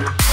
you.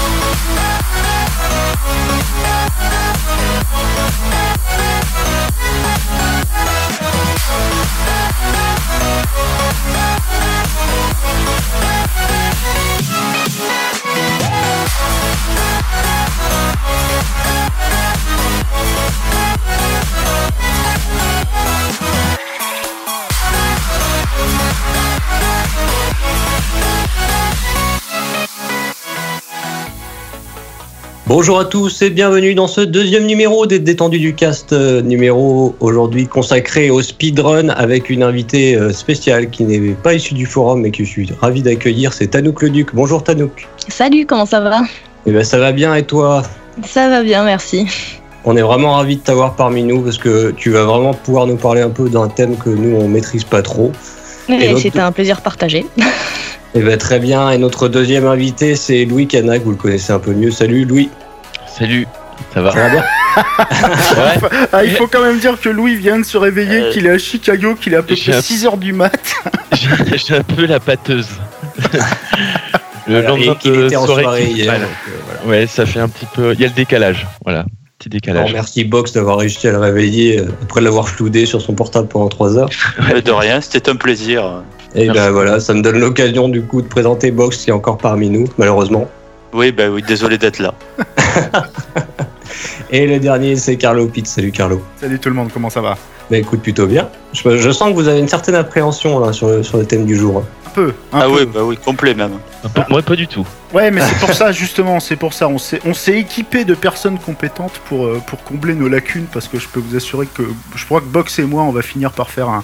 Bonjour à tous et bienvenue dans ce deuxième numéro des Détendus du Cast, euh, numéro aujourd'hui consacré au speedrun avec une invitée euh, spéciale qui n'est pas issue du forum mais que je suis ravi d'accueillir, c'est Tanouk Leduc. Bonjour Tanouk. Salut, comment ça va? Eh ben ça va bien et toi? Ça va bien, merci. On est vraiment ravi de t'avoir parmi nous parce que tu vas vraiment pouvoir nous parler un peu d'un thème que nous on maîtrise pas trop. Et c'était un plaisir partagé. Eh ben, très bien. Et notre deuxième invité, c'est Louis Canac. Vous le connaissez un peu mieux. Salut Louis. Salut. Ça va Ça va bien Ah, il faut quand même dire que Louis vient de se réveiller, Euh, qu'il est à Chicago, qu'il est à peu près un- 6h du mat. J'ai un peu la pâteuse. Le Alors, lendemain de était en soirée hier. voilà. donc, euh, voilà. Ouais, ça fait un petit peu. Il y a le décalage. Voilà. Petit Alors, décalage. merci Box d'avoir réussi à le réveiller euh, après l'avoir floudé sur son portable pendant 3 heures. Ouais, de rien, c'était un plaisir. Et ben voilà, ça me donne l'occasion du coup de présenter Box qui est encore parmi nous, malheureusement. Oui, bah oui, désolé d'être là. Et le dernier, c'est Carlo Pitt. Salut Carlo. Salut tout le monde, comment ça va? Bah écoute, plutôt bien. Je, je sens que vous avez une certaine appréhension là sur le, sur le thème du jour. Un peu. Un ah peu. oui, bah oui, complet même. Peu- Moi, pas du tout. Ouais, mais c'est pour ça, justement, c'est pour ça. On s'est, on s'est équipé de personnes compétentes pour, euh, pour combler nos lacunes, parce que je peux vous assurer que je crois que Box et moi, on va finir par faire un,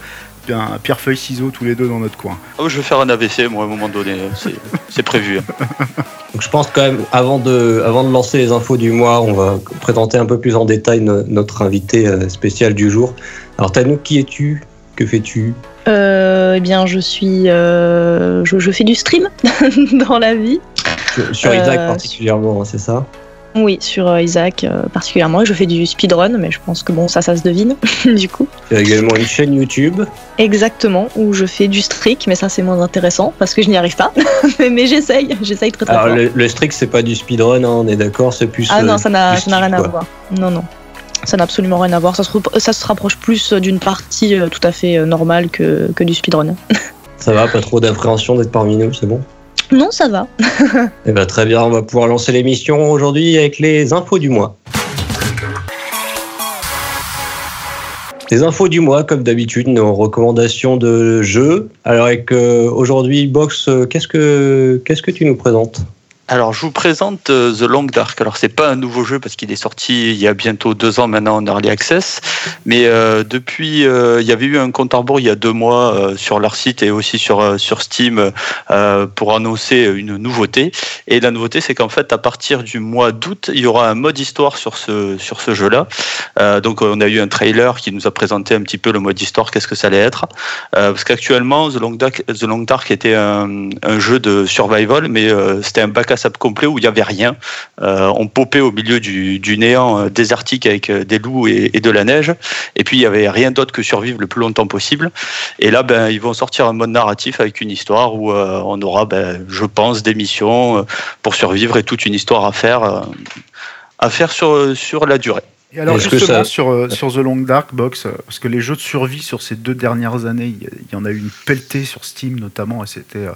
un pierre-feuille-ciseau tous les deux dans notre coin. Ah oui, je vais faire un AVC, moi, à un moment donné. C'est- prévu. hein. Donc je pense quand même, avant de, avant de lancer les infos du mois, on va présenter un peu plus en détail no- notre invité euh, spécial du jour. Alors Tanouk, qui es-tu? Que fais-tu? Euh, eh bien, je suis. euh, je, je fais du stream dans la vie. Sur, sur Euh, particulièrement, hein, c'est ça? Oui, sur euh, Isaac euh, particulièrement. Et je fais du speedrun, mais je pense que bon, ça, ça se devine, du coup. Tu as également une chaîne YouTube. Exactement, où je fais du streak, mais ça, c'est moins intéressant parce que je n'y arrive pas. mais j'essaye, j'essaye très très Alors fort. le, le strict, c'est pas du speedrun, hein, on est d'accord, c'est plus. Ah euh, non, ça n'a rien à voir. Non, non. Ça n'a absolument rien à voir. Ça se, ça se rapproche plus d'une partie tout à fait normale que, que du speedrun. Ça va, pas trop d'appréhension d'être parmi nous, c'est bon? Non, ça va. Eh ben, très bien, on va pouvoir lancer l'émission aujourd'hui avec les infos du mois. Les infos du mois, comme d'habitude, nos recommandations de jeux. Alors avec euh, aujourd'hui, Box, euh, qu'est-ce que qu'est-ce que tu nous présentes? Alors, je vous présente euh, The Long Dark. Alors, c'est pas un nouveau jeu parce qu'il est sorti il y a bientôt deux ans maintenant en Early Access. Mais euh, depuis, euh, il y avait eu un compte à rebours il y a deux mois sur leur site et aussi sur, sur Steam pour annoncer une nouveauté. Et la nouveauté, c'est qu'en fait, à partir du mois d'août, il y aura un mode histoire sur ce, sur ce jeu-là. Donc, on a eu un trailer qui nous a présenté un petit peu le mode histoire, qu'est-ce que ça allait être. Parce qu'actuellement, The Long Dark, The Long Dark était un, un jeu de survival, mais c'était un bac à complet où il n'y avait rien. Euh, on popait au milieu du, néant euh, désertique avec euh, des loups et, de la neige. Et puis, il n'y avait rien d'autre que survivre le plus longtemps possible. Et là, ben, ils vont sortir un mode narratif avec une histoire où on aura, ben, je pense, des missions pour survivre et toute une histoire à faire, à faire sur la durée. Et alors Est-ce justement ça- sur, euh, sur The Long Dark Box, euh, parce que les jeux de survie sur ces deux dernières années, il y, en a eu une pelletée sur Steam notamment, et c'était, euh,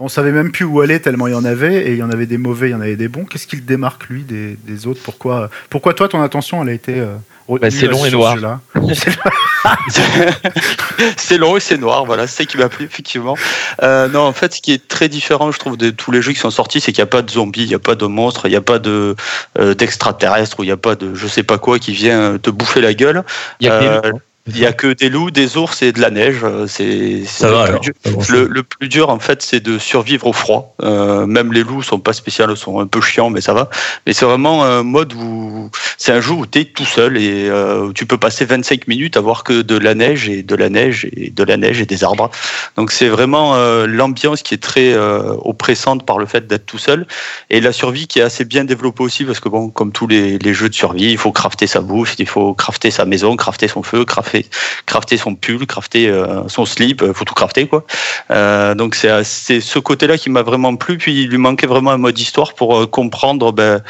on savait même plus où aller tellement il y en avait, et il y en avait des mauvais, il y en avait des bons. Qu'est-ce qui le démarque lui des, des autres? Pourquoi, pourquoi toi ton attention elle a été euh, Bah, c'est long sur et ce noir. c'est long et c'est noir, voilà, c'est ça qui m'a plu, effectivement. Euh, non, en fait, ce qui est très différent, je trouve, de tous les jeux qui sont sortis, c'est qu'il n'y a pas de zombies, il n'y a pas de monstres, il n'y a pas de euh, d'extraterrestres, ou il n'y a pas de je sais pas quoi qui vient te bouffer la gueule. Il y a que des Euh, loups. Il n'y a que des loups, des ours et de la neige. euh, C'est le plus alors. Le, le plus dur, en fait, c'est de survivre au froid. Euh, même les loups sont pas spéciaux, sont un peu chiants, mais ça va. Mais c'est vraiment un mode où c'est un jeu où tu es tout seul et euh, où tu peux passer 25 minutes à voir que de la neige et de la neige et de la neige et des arbres. Donc c'est vraiment euh, l'ambiance qui est très euh, oppressante par le fait d'être tout seul et la survie qui est assez bien développée aussi parce que bon, comme tous les, les jeux de survie, il faut crafter sa bouffe, il faut crafter sa maison, crafter son feu, craf- crafter, crafter son pull, crafter euh, son slip, euh, faut tout crafter quoi. Euh, donc c'est c'est ce côté-là qui m'a vraiment plu. Puis il lui manquait vraiment un mode histoire pour comprendre ben,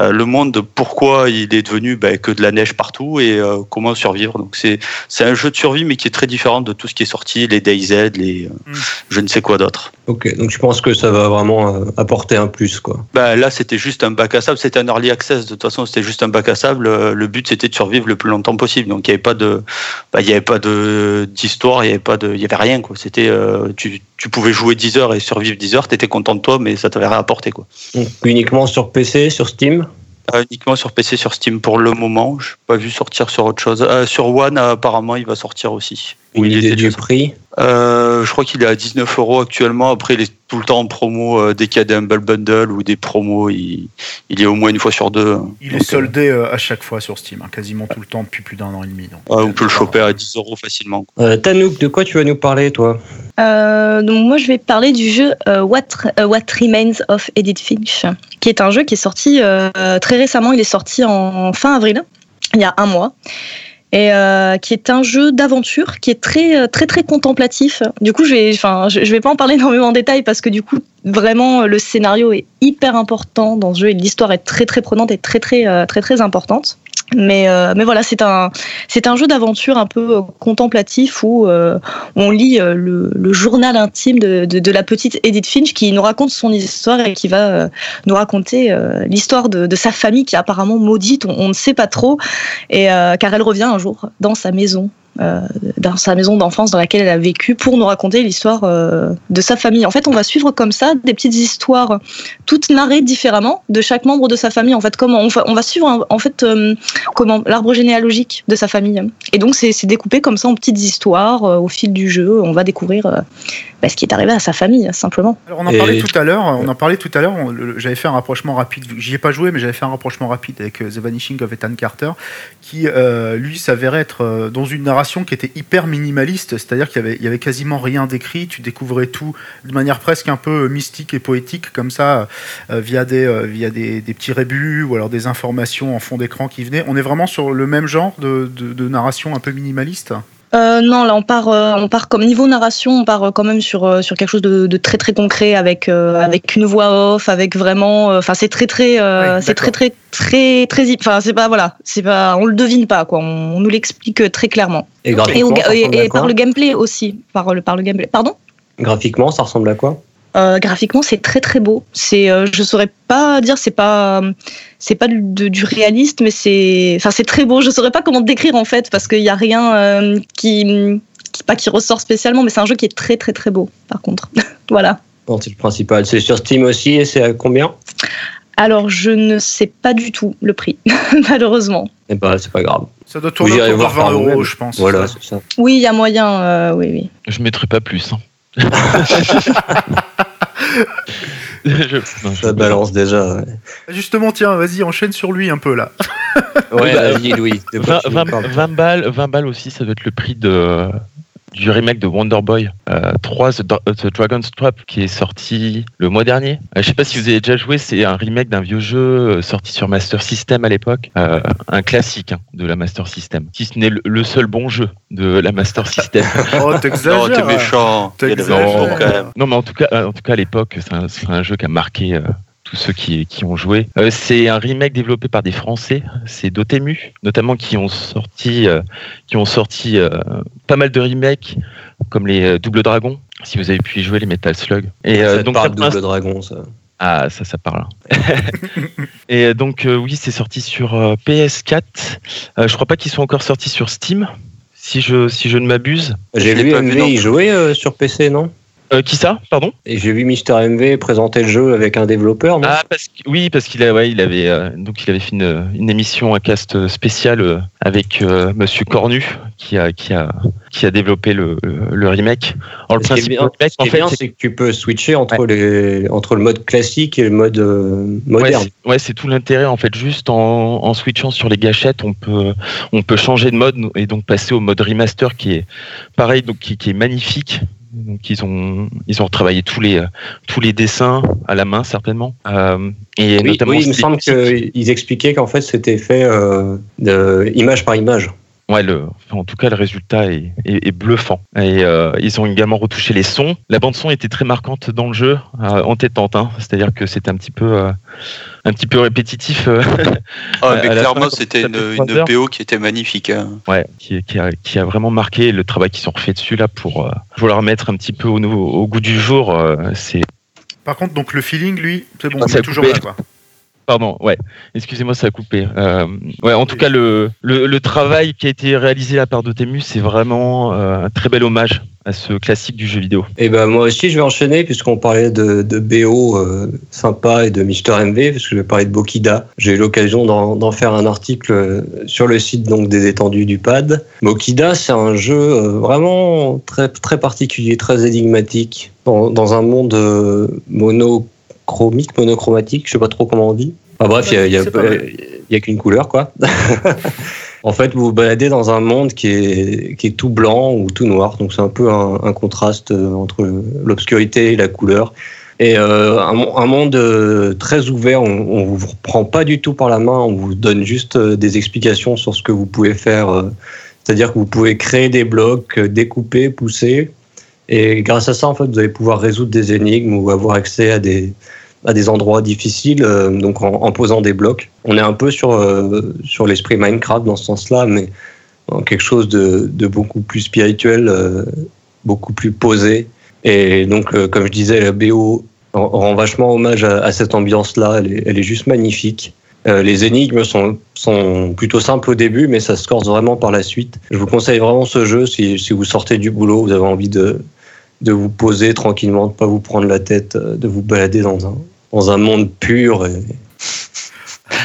le monde, pourquoi il est devenu ben, que de la neige partout et comment survivre. Donc c'est c'est un jeu de survie mais qui est très différent de tout ce qui est sorti, les DayZ, les Mm. je ne sais quoi d'autre. Ok, donc je pense que ça va vraiment euh, apporter un plus, quoi. Bah, là, c'était juste un bac à sable. C'était un early access. De toute façon, c'était juste un bac à sable. Euh, Le but, c'était de survivre le plus longtemps possible. Donc, il n'y avait pas de, bah, il y avait pas de d'histoire. Il y avait pas de, il y avait rien quoi. C'était, euh, tu, tu pouvais jouer 10 heures et survivre 10 heures. T'étais content de toi, mais ça t'avait rien apporté quoi. Donc, uniquement sur PC, sur Steam? Euh, uniquement sur PC, sur Steam pour le moment. Je pas vu sortir sur autre chose. Euh, sur One, apparemment, il va sortir aussi. Une il idée du prix Euh, je crois qu'il est à 19 euros actuellement. Après, il est tout le temps en promo. euh, dès qu'il y a des Humble Bundle ou des promos, il, il est au moins une fois sur deux. Il Donc, est soldé euh, à chaque fois sur Steam, hein, quasiment tout le temps depuis plus d'un an et demi. donc. on peut le choper à 10 euros facilement. euh, Tanouk, de quoi tu vas nous parler, toi? Euh, donc moi je vais parler du jeu euh, What, What Remains of Edith Finch, qui est un jeu qui est sorti euh, très récemment. Il est sorti en fin avril, il y a un mois, et euh, qui est un jeu d'aventure qui est très euh, très très contemplatif. Du coup je vais, je vais pas en parler énormément en détail parce que du coup vraiment le scénario est hyper important dans ce jeu et l'histoire est très très prenante et très très euh, très très importante. Mais, euh, mais voilà, c'est un, c'est un jeu d'aventure un peu euh, contemplatif où euh, on lit euh, le, journal intime de, la petite Edith Finch qui nous raconte son histoire et qui va euh, nous raconter euh, l'histoire de, sa famille qui est apparemment maudite, on, on ne sait pas trop, et euh, car elle revient un jour dans sa maison. Euh, dans sa maison d'enfance dans laquelle elle a vécu pour nous raconter l'histoire euh, de sa famille. En fait, on va suivre comme ça des petites histoires toutes narrées différemment de chaque membre de sa famille. En fait, comment on va, on va suivre en fait euh, comment l'arbre généalogique de sa famille. Et donc c'est découpé comme ça en petites histoires euh, au fil du jeu. On va découvrir euh, bah, ce qui est arrivé à sa famille simplement. Alors, on en Et- parlait tout à l'heure. On en parlait tout à l'heure. J'avais fait un rapprochement rapide. J'y ai pas joué, mais j'avais fait un rapprochement rapide avec euh, The Vanishing of Ethan Carter, qui euh, lui s'avérait être euh, dans une narration qui était hyper minimaliste, c'est-à-dire qu'il y avait, il y avait quasiment rien d'écrit. Tu découvrais tout de manière presque un peu mystique et poétique, comme ça, euh, via des euh, via des, des petits rébus ou alors des informations en fond d'écran qui venaient. On est vraiment sur le même genre de, de- de narration un peu minimaliste? Euh, non, là on part, euh, on part comme niveau narration, on part euh, quand même sur euh, sur quelque chose de, de très très concret avec euh, avec une voix off, avec vraiment, euh, enfin c'est très très, euh, c'est très très très très, enfin c'est pas voilà, c'est pas, on le devine pas quoi, on, on nous l'explique très clairement. Et Et, au- et- et par le gameplay aussi, par le par le gameplay. Pardon? Graphiquement, ça ressemble à quoi? Euh, graphiquement, c'est très très beau. C'est, euh, je saurais pas dire, c'est pas, c'est pas du, de- du réaliste, mais c'est, enfin c'est très beau. Je saurais pas comment te décrire en fait parce qu'il y a rien euh, qui, qui, pas qui ressort spécialement, mais c'est un jeu qui est très très très beau. Par contre, voilà. Bon, c'est le principal. C'est sur Steam aussi et c'est à combien? Alors je ne sais pas du tout le prix, malheureusement. Eh ben, c'est pas grave. Ça doit tourner autour de voir par 20 euros, je pense. Voilà, c'est ça. Oui, il y a moyen. euh, oui, oui. Je mettrai pas plus. hein. Je- non, je- Ça balance déjà. Ouais, Justement, tiens, vas-y, enchaîne sur lui un peu là. Ouais, bah, vas-y, Louis. de quoi 20, tu nous 20 parles 20 balles, 20 balles aussi, ça doit être le prix de, du remake de Wonder Boy euh, 3 The, Dra- The Dragon's Trap qui est sorti le mois dernier. Euh, je sais pas si vous avez déjà joué, c'est un remake d'un vieux jeu euh, sorti sur Master System à l'époque, Euh, un classique hein, de la Master System, si ce n'est le, le seul bon jeu de la Master System. Oh, Non, t'exagères. t'es méchant. T'exagères. raisons, quand même. Non, mais en tout cas, euh, en tout cas à l'époque, c'est un, c'est un jeu qui a marqué euh, tous ceux qui, qui ont joué. Euh, c'est un remake développé par des Français, c'est Dotemu, notamment qui ont sorti, euh, qui ont sorti euh, pas mal de remakes, comme les Double Dragon, si vous avez pu y jouer, les Metal Slug. Et Ça donc, parle ça, de Double Dragon, ça. ah, ça, ça parle. hein. Et donc, oui, c'est sorti sur euh, PS4. Euh, je crois pas qu'ils sont encore sortis sur Steam, si je, si je ne m'abuse. J'ai vu MV y jouer sur PC, non? Euh, qui ça Pardon? Et j'ai vu Mister MV présenter le jeu avec un développeur, non? Ah parce que, oui parce qu'il a ouais, il avait euh, donc il avait fait une, une émission un cast spécial euh, avec euh, Monsieur Cornu qui a qui a qui a développé le, le remake. Alors le Ce principe du bien, remake ce qui en fait c'est que tu peux switcher entre, les, entre le mode classique et le mode euh, Ouais, moderne. c'est- ouais, c'est tout l'intérêt en fait. Juste en, en switchant sur les gâchettes, on peut on peut changer de mode et donc passer au mode remaster qui est pareil donc qui, qui est magnifique. Donc ils ont ils ont retravaillé tous les tous les dessins à la main certainement Euh, et oui, notamment oui, il me semble qu'ils expliquaient qu'en fait c'était fait euh, de, image par image. ouais, le, en tout cas, le résultat est, est, bluffant. Et euh, ils ont également retouché les sons. La bande son était très marquante dans le jeu, entêtante. Hein. C'est-à-dire que c'était un petit peu, un petit peu répétitif. ah, mais clairement, c'était une, une PO qui était magnifique. Hein. Ouais, qui, qui, a, qui, a, vraiment marqué le travail qu'ils ont refait dessus là pour vouloir mettre un petit peu au, au goût du jour. c'est par contre, donc le feeling, lui, c'est bon, c'est toujours là, quoi. Pardon, ouais. Excusez-moi, ça a coupé. Euh, ouais, en tout cas, le, le, travail qui a été réalisé à part de Temu, c'est vraiment euh, un très bel hommage à ce classique du jeu vidéo. Et eh ben moi aussi, je vais enchaîner puisqu'on parlait de, de BO euh, sympa et de Mister MV, parce que je vais parler de Bokida. J'ai eu l'occasion d'en faire un article sur le site donc des étendues du pad. Bokida, c'est un jeu vraiment très très particulier, très énigmatique dans, dans un monde mono chromique, monochromatique, je sais pas trop comment on dit. bref, il n'y a, a qu'une couleur, quoi. en fait, vous vous baladez dans un monde qui est, qui est tout blanc ou tout noir, donc c'est un peu un, contraste euh, entre l'obscurité et la couleur. Et euh, un, monde euh, très ouvert, on, ne vous reprend pas du tout par la main, on vous donne juste des explications sur ce que vous pouvez faire. C'est-à-dire que vous pouvez créer des blocs, découper, pousser, et grâce à ça, en fait, vous allez pouvoir résoudre des énigmes ou avoir accès à des, à des endroits difficiles, euh, donc en, posant des blocs. On est un peu sur, euh, sur l'esprit Minecraft dans ce sens-là, mais en quelque chose de, de beaucoup plus spirituel, euh, beaucoup plus posé. Et donc, comme je disais, la BO rend vachement hommage à, cette ambiance-là. Elle elle est, juste magnifique. les énigmes sont, sont plutôt simples au début, mais ça se corse vraiment par la suite. Je vous conseille vraiment ce jeu si, si vous sortez du boulot, vous avez envie de, de vous poser tranquillement, de pas vous prendre la tête, euh, de vous balader dans un, dans un monde pur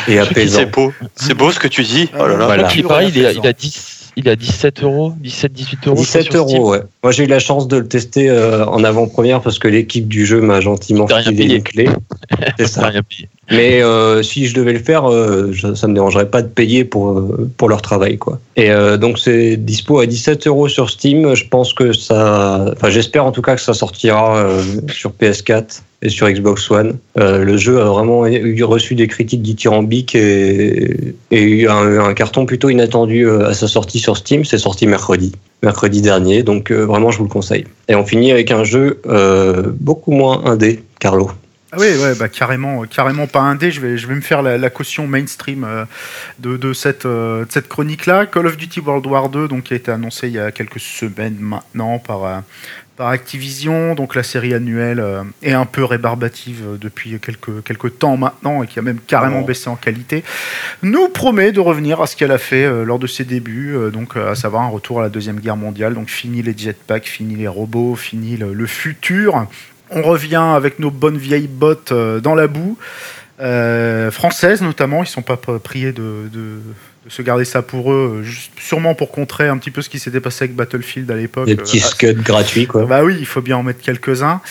et, apaisant. C'est beau, c'est beau ce que tu dis. Oh là là. Voilà. Il, pareil, il, a, il a 10, il a 17 euros, 17, 18 euros. 17 euros, ouais. Moi, j'ai eu la chance de le tester euh, en avant-première parce que l'équipe du jeu m'a gentiment filé les clés. C'est ça. Rien payé. Mais euh, si je devais le faire, euh, je, ça me dérangerait pas de payer pour pour leur travail, quoi. Et donc c'est dispo à 17 euros sur Steam. Je pense que ça, enfin j'espère en tout cas que ça sortira sur PS4 et sur Xbox One. Euh, le jeu a vraiment eu reçu des critiques dithyrambiques et, et eu un, carton plutôt inattendu euh, à sa sortie sur Steam. C'est sorti mercredi, mercredi dernier, donc euh, vraiment je vous le conseille. Et on finit avec un jeu beaucoup moins indé, Carlo. Ah oui, ouais, bah carrément, carrément pas indé. Je vais, je vais me faire la, caution mainstream de, de, cette, cette chronique-là. Call of Duty World War 2, donc qui a été annoncé il y a quelques semaines maintenant par par Activision, donc la série annuelle euh, est un peu rébarbative euh, depuis quelques, quelques temps maintenant et qui a même carrément oh. baissé en qualité, nous promet de revenir à ce qu'elle a fait euh, lors de ses débuts, donc à savoir un retour à la Deuxième Guerre mondiale, donc fini les jetpacks, fini les robots, fini le, futur. On revient avec nos bonnes vieilles bottes dans la boue, françaises notamment, ils sont pas priés de se garder ça pour eux, sûrement pour contrer un petit peu ce qui s'était passé avec Battlefield à l'époque. Des petits euh, scuds gratuits, quoi. Bah oui, il faut bien en mettre quelques-uns.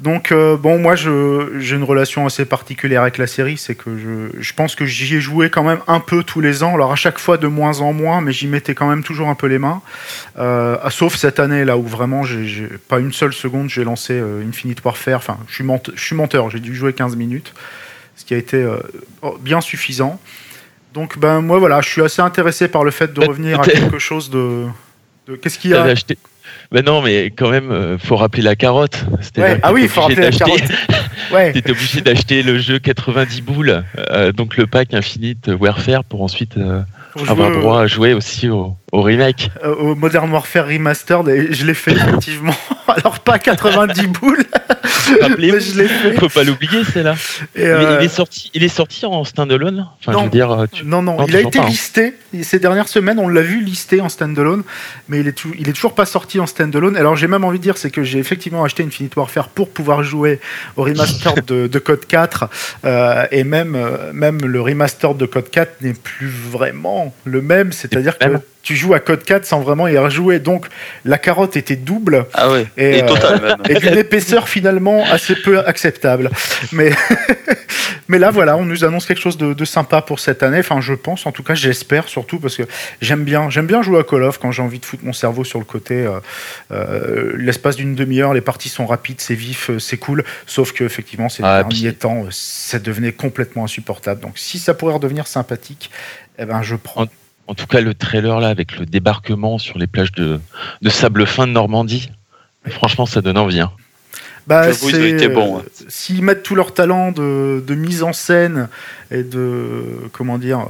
Donc, euh, bon, moi, j'ai une relation assez particulière avec la série, c'est que je, je, pense que j'y ai joué quand même un peu tous les ans, alors à chaque fois de moins en moins, mais j'y mettais quand même toujours un peu les mains. Euh, sauf cette année, là où vraiment, j'ai pas une seule seconde, j'ai lancé Infinite Warfare, enfin, je suis, je suis menteur, j'ai dû jouer 15 minutes, ce qui a été bien suffisant. Donc ben moi voilà, je suis assez intéressé par le fait de revenir à quelque chose de. Qu'est-ce qu'il y a? Ben non, mais quand même, euh, faut rappeler la carotte. ah oui, il faut rappeler la carotte. ouais. T'étais obligé d'acheter le jeu 90 boules, euh, donc le pack Infinite Warfare pour ensuite euh, avoir droit à jouer aussi au, au remake. Euh, au Modern Warfare Remastered, et je l'ai fait effectivement. Alors pas 90 boules, mais je l'ai fait. Faut pas l'oublier, c'est là. Euh, il, est sorti, il est sorti en standalone. Enfin, non, je veux dire, non, non, il a été listé. Ces dernières semaines, on l'a vu listé en standalone, mais il est, il est toujours pas sorti en standalone. Alors j'ai même envie de dire, c'est que j'ai effectivement acheté Infinite Warfare pour pouvoir jouer au remaster de, de, Code 4, euh, et même, même le remaster de Code 4 n'est plus vraiment le même. C'est-à-dire que tu joues à Code 4 sans vraiment y rejouer. Donc la carotte était double. Ah et, euh, et d'une épaisseur finalement assez peu acceptable. Mais, mais là, voilà, on nous annonce quelque chose de, sympa pour cette année. Enfin, je pense, en tout cas, j'espère surtout parce que j'aime bien, j'aime bien jouer à Call of quand j'ai envie de foutre mon cerveau sur le côté. Euh, euh, l'espace d'une demi-heure, les parties sont rapides, c'est vif, c'est cool. Sauf que effectivement, ces ah, derniers temps, ça devenait complètement insupportable. Donc, si ça pourrait redevenir sympathique, eh ben, je prends. En tout cas, le trailer là, avec le débarquement sur les plages de, de sable fin de Normandie, franchement, ça donne envie. Hein. Bah, J'avoue, ils ont été bons, hein. euh, S'ils mettent tout leur talent de, de mise en scène et de comment dire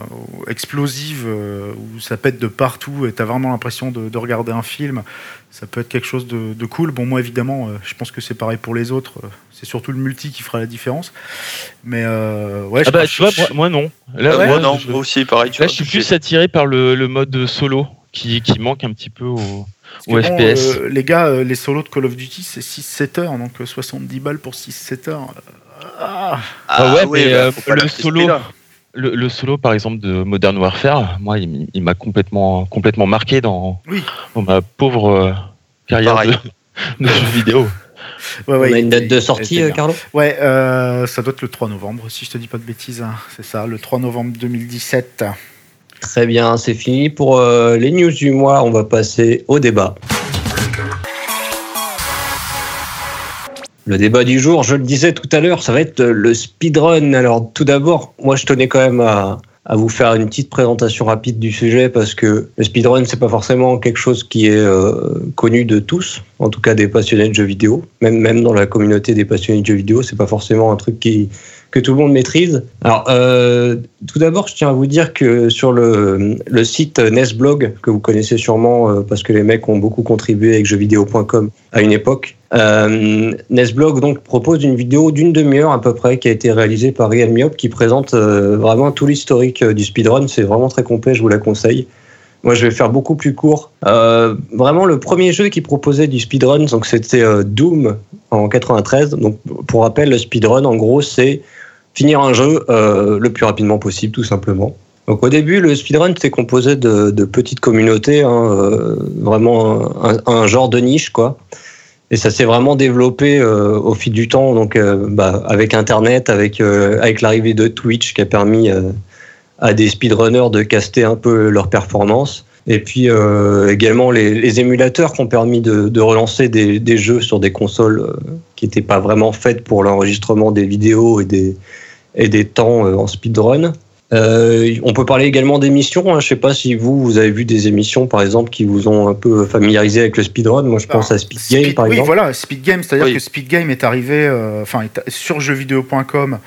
explosive, euh, où ça pète de partout et t'as vraiment l'impression de, de regarder un film, ça peut être quelque chose de, de cool. Bon, moi évidemment, euh, je pense que c'est pareil pour les autres. C'est surtout le multi qui fera la différence. Mais euh, ouais, Ah je bah, pense- tu vois, moi, moi, non. Là, moi, non, je, moi aussi, pareil. Tu là, vois, je suis plus attiré par le, le mode solo qui, qui manque un petit peu au, Bon, FPS. euh, les gars, euh, les solos de Call of Duty, c'est 6-7 heures, donc euh, 70 balles pour 6-7 heures. Ah, Ah ouais, mais, bah, euh, faut le solo- prix-là. Le, le solo, par exemple, de Modern Warfare, moi, il, m'a complètement, complètement marqué dans, oui, dans ma pauvre euh, carrière Pareil. de, de jeu vidéo. ouais, On ouais, a une date de sortie, euh. Carlo? Ouais, euh, ça doit être le 3 novembre, si je te dis pas de bêtises. hein. C'est ça, le 3 novembre 2017. Très bien, c'est fini pour euh, les news du mois. On va passer au débat. Le débat du jour, je le disais tout à l'heure, ça va être le speedrun. Alors tout d'abord, moi je tenais quand même à, à vous faire une petite présentation rapide du sujet parce que le speedrun c'est pas forcément quelque chose qui est euh, connu de tous, en tout cas des passionnés de jeux vidéo. Même même dans la communauté des passionnés de jeux vidéo, c'est pas forcément un truc qui que tout le monde maîtrise. Alors, euh, tout d'abord, je tiens à vous dire que sur le, site Nesblog, que vous connaissez sûrement euh, parce que les mecs ont beaucoup contribué avec jeuxvideo.com à une époque, euh, Nesblog donc propose une vidéo d'une demi-heure à peu près qui a été réalisée par Rian Miop qui présente euh, vraiment tout l'historique du speedrun. C'est vraiment très complet, je vous la conseille. Moi, je vais faire beaucoup plus court. Vraiment, le premier jeu qui proposait du speedrun, c'était Doom en 93. Donc, pour rappel, le speedrun, en gros, c'est finir un jeu euh, le plus rapidement possible, tout simplement. Donc au début, le speedrun était composé de, petites communautés, hein, euh, vraiment un, genre de niche, quoi. Et ça s'est vraiment développé euh, au fil du temps, donc bah, avec Internet, avec avec l'arrivée de Twitch qui a permis à des speedrunners de caster un peu leur performance. Et puis également les, émulateurs qui ont permis de, relancer des, jeux sur des consoles qui n'étaient pas vraiment faites pour l'enregistrement des vidéos et des, et des temps euh, en speedrun. Euh, on peut parler également d'émissions. Hein. Je sais pas si vous, vous avez vu des émissions, par exemple, qui vous ont un peu familiarisé avec le speedrun. Moi, je pense à Speed Game, Speed- par oui, exemple. voilà, Speed Game, c'est-à-dire Oui. que Speed Game est arrivé, euh, enfin, sur jeuxvideo.com.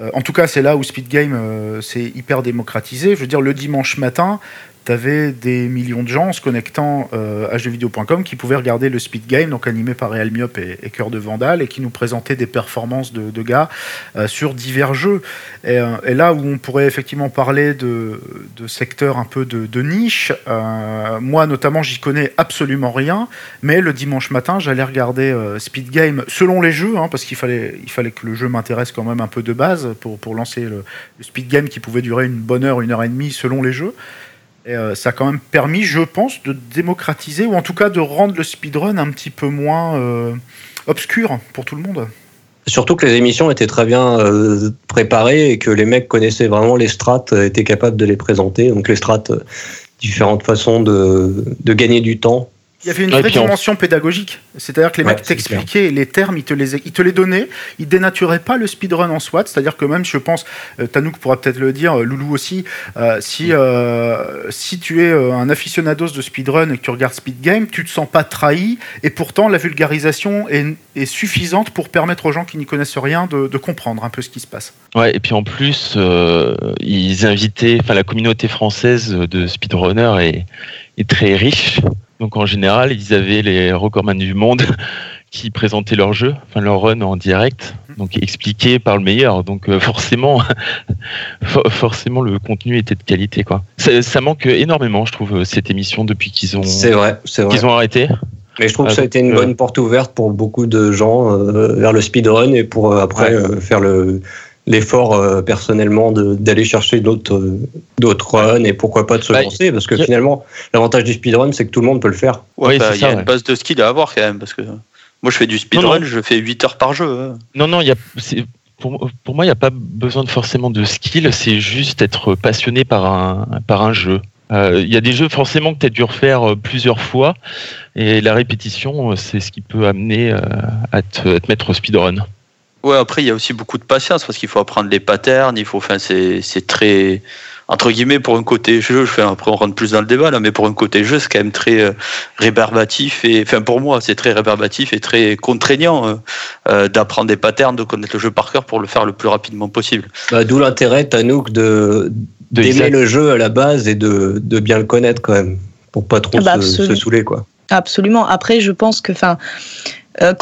Euh, en tout cas, c'est là où Speed Game s'est hyper démocratisé. Je veux dire, le dimanche matin, tu avais des millions de gens en se connectant euh, à jeuxvideo.com qui pouvaient regarder le Speed Game, donc animé par Real Miop et, et Cœur de Vandal, et qui nous présentait des performances de, gars euh, sur divers jeux. Et, euh, et là où on pourrait effectivement parler de, secteurs un peu de, de niche, moi notamment, j'y connais absolument rien. Mais le dimanche matin, j'allais regarder Speed Game selon les jeux, hein, parce qu'il fallait, il fallait que le jeu m'intéresse quand même un peu de base pour, pour lancer le, le Speed Game qui pouvait durer une bonne heure, une heure et demie selon les jeux. Et euh, ça a quand même permis, je pense, de démocratiser ou en tout cas de rendre le speedrun un petit peu moins euh, obscur pour tout le monde. Surtout que les émissions étaient très bien euh, préparées et que les mecs connaissaient vraiment les strates, étaient capables de les présenter. Donc les strates, différentes façons de gagner du temps. Il y avait une vraie dimension pédagogique. C'est-à-dire que les Ouais, mecs t'expliquaient les termes, ils te les, ils te les donnaient, ils dénaturaient pas le speedrun en soi. C'est-à-dire que même, je pense, euh, Tanouk pourra peut-être le dire, euh, Loulou aussi, euh, si, euh, si tu es un aficionados de speedrun et que tu regardes Speed Game, tu te sens pas trahi et pourtant la vulgarisation est, est suffisante pour permettre aux gens qui n'y connaissent rien de, de comprendre un peu ce qui se passe. Ouais, et puis en plus, euh, ils invitaient, enfin la communauté française de speedrunner est, est très riche. Donc en général, ils avaient les recordman du monde qui présentaient leur jeu, enfin leur run en direct, donc expliqué par le meilleur. Donc euh, forcément, for- forcément le contenu était de qualité quoi. Ça, ça manque énormément, je trouve, cette émission depuis qu'ils ont C'est vrai, c'est vrai. qu'ils ont arrêté. Mais je trouve que Ah, ça a été une euh, bonne porte ouverte pour beaucoup de gens euh, vers le speedrun et pour euh, après Ouais. euh, faire le l'effort euh, personnellement de- d'aller chercher d'autres euh, d'autres runs et pourquoi pas de se Bah, lancer parce que a- finalement l'avantage du speedrun c'est que tout le monde peut le faire. Ouais, Oui, bah, il y a une base de skill à avoir quand même, parce que moi je fais du speedrun, je fais 8 heures par jeu. hein. Non, non, il y a, c'est- pour, pour moi, il n'y a pas besoin de forcément de skill, c'est juste être passionné par un, par un jeu. Euh, Il y a des jeux forcément que tu as dû refaire plusieurs fois, et la répétition, c'est ce qui peut amener euh, à, te, à te mettre au speedrun. Ouais, après, il y a aussi beaucoup de patience parce qu'il faut apprendre les patterns, il faut, enfin, c'est, c'est très, entre guillemets, pour un côté jeu, je fais, après on rentre plus dans le débat là, mais pour un côté jeu, c'est quand même très euh, rébarbatif et, enfin, pour moi, c'est très rébarbatif et très contraignant euh, euh, d'apprendre des patterns, de connaître le jeu par cœur pour le faire le plus rapidement possible. Bah, D'où l'intérêt, Tanouk, de, De d'aimer le jeu à la base et de, de bien le connaître quand même, pour pas trop Ah bah, se, se saouler, quoi. Absolument. Après, je pense que, enfin, euh,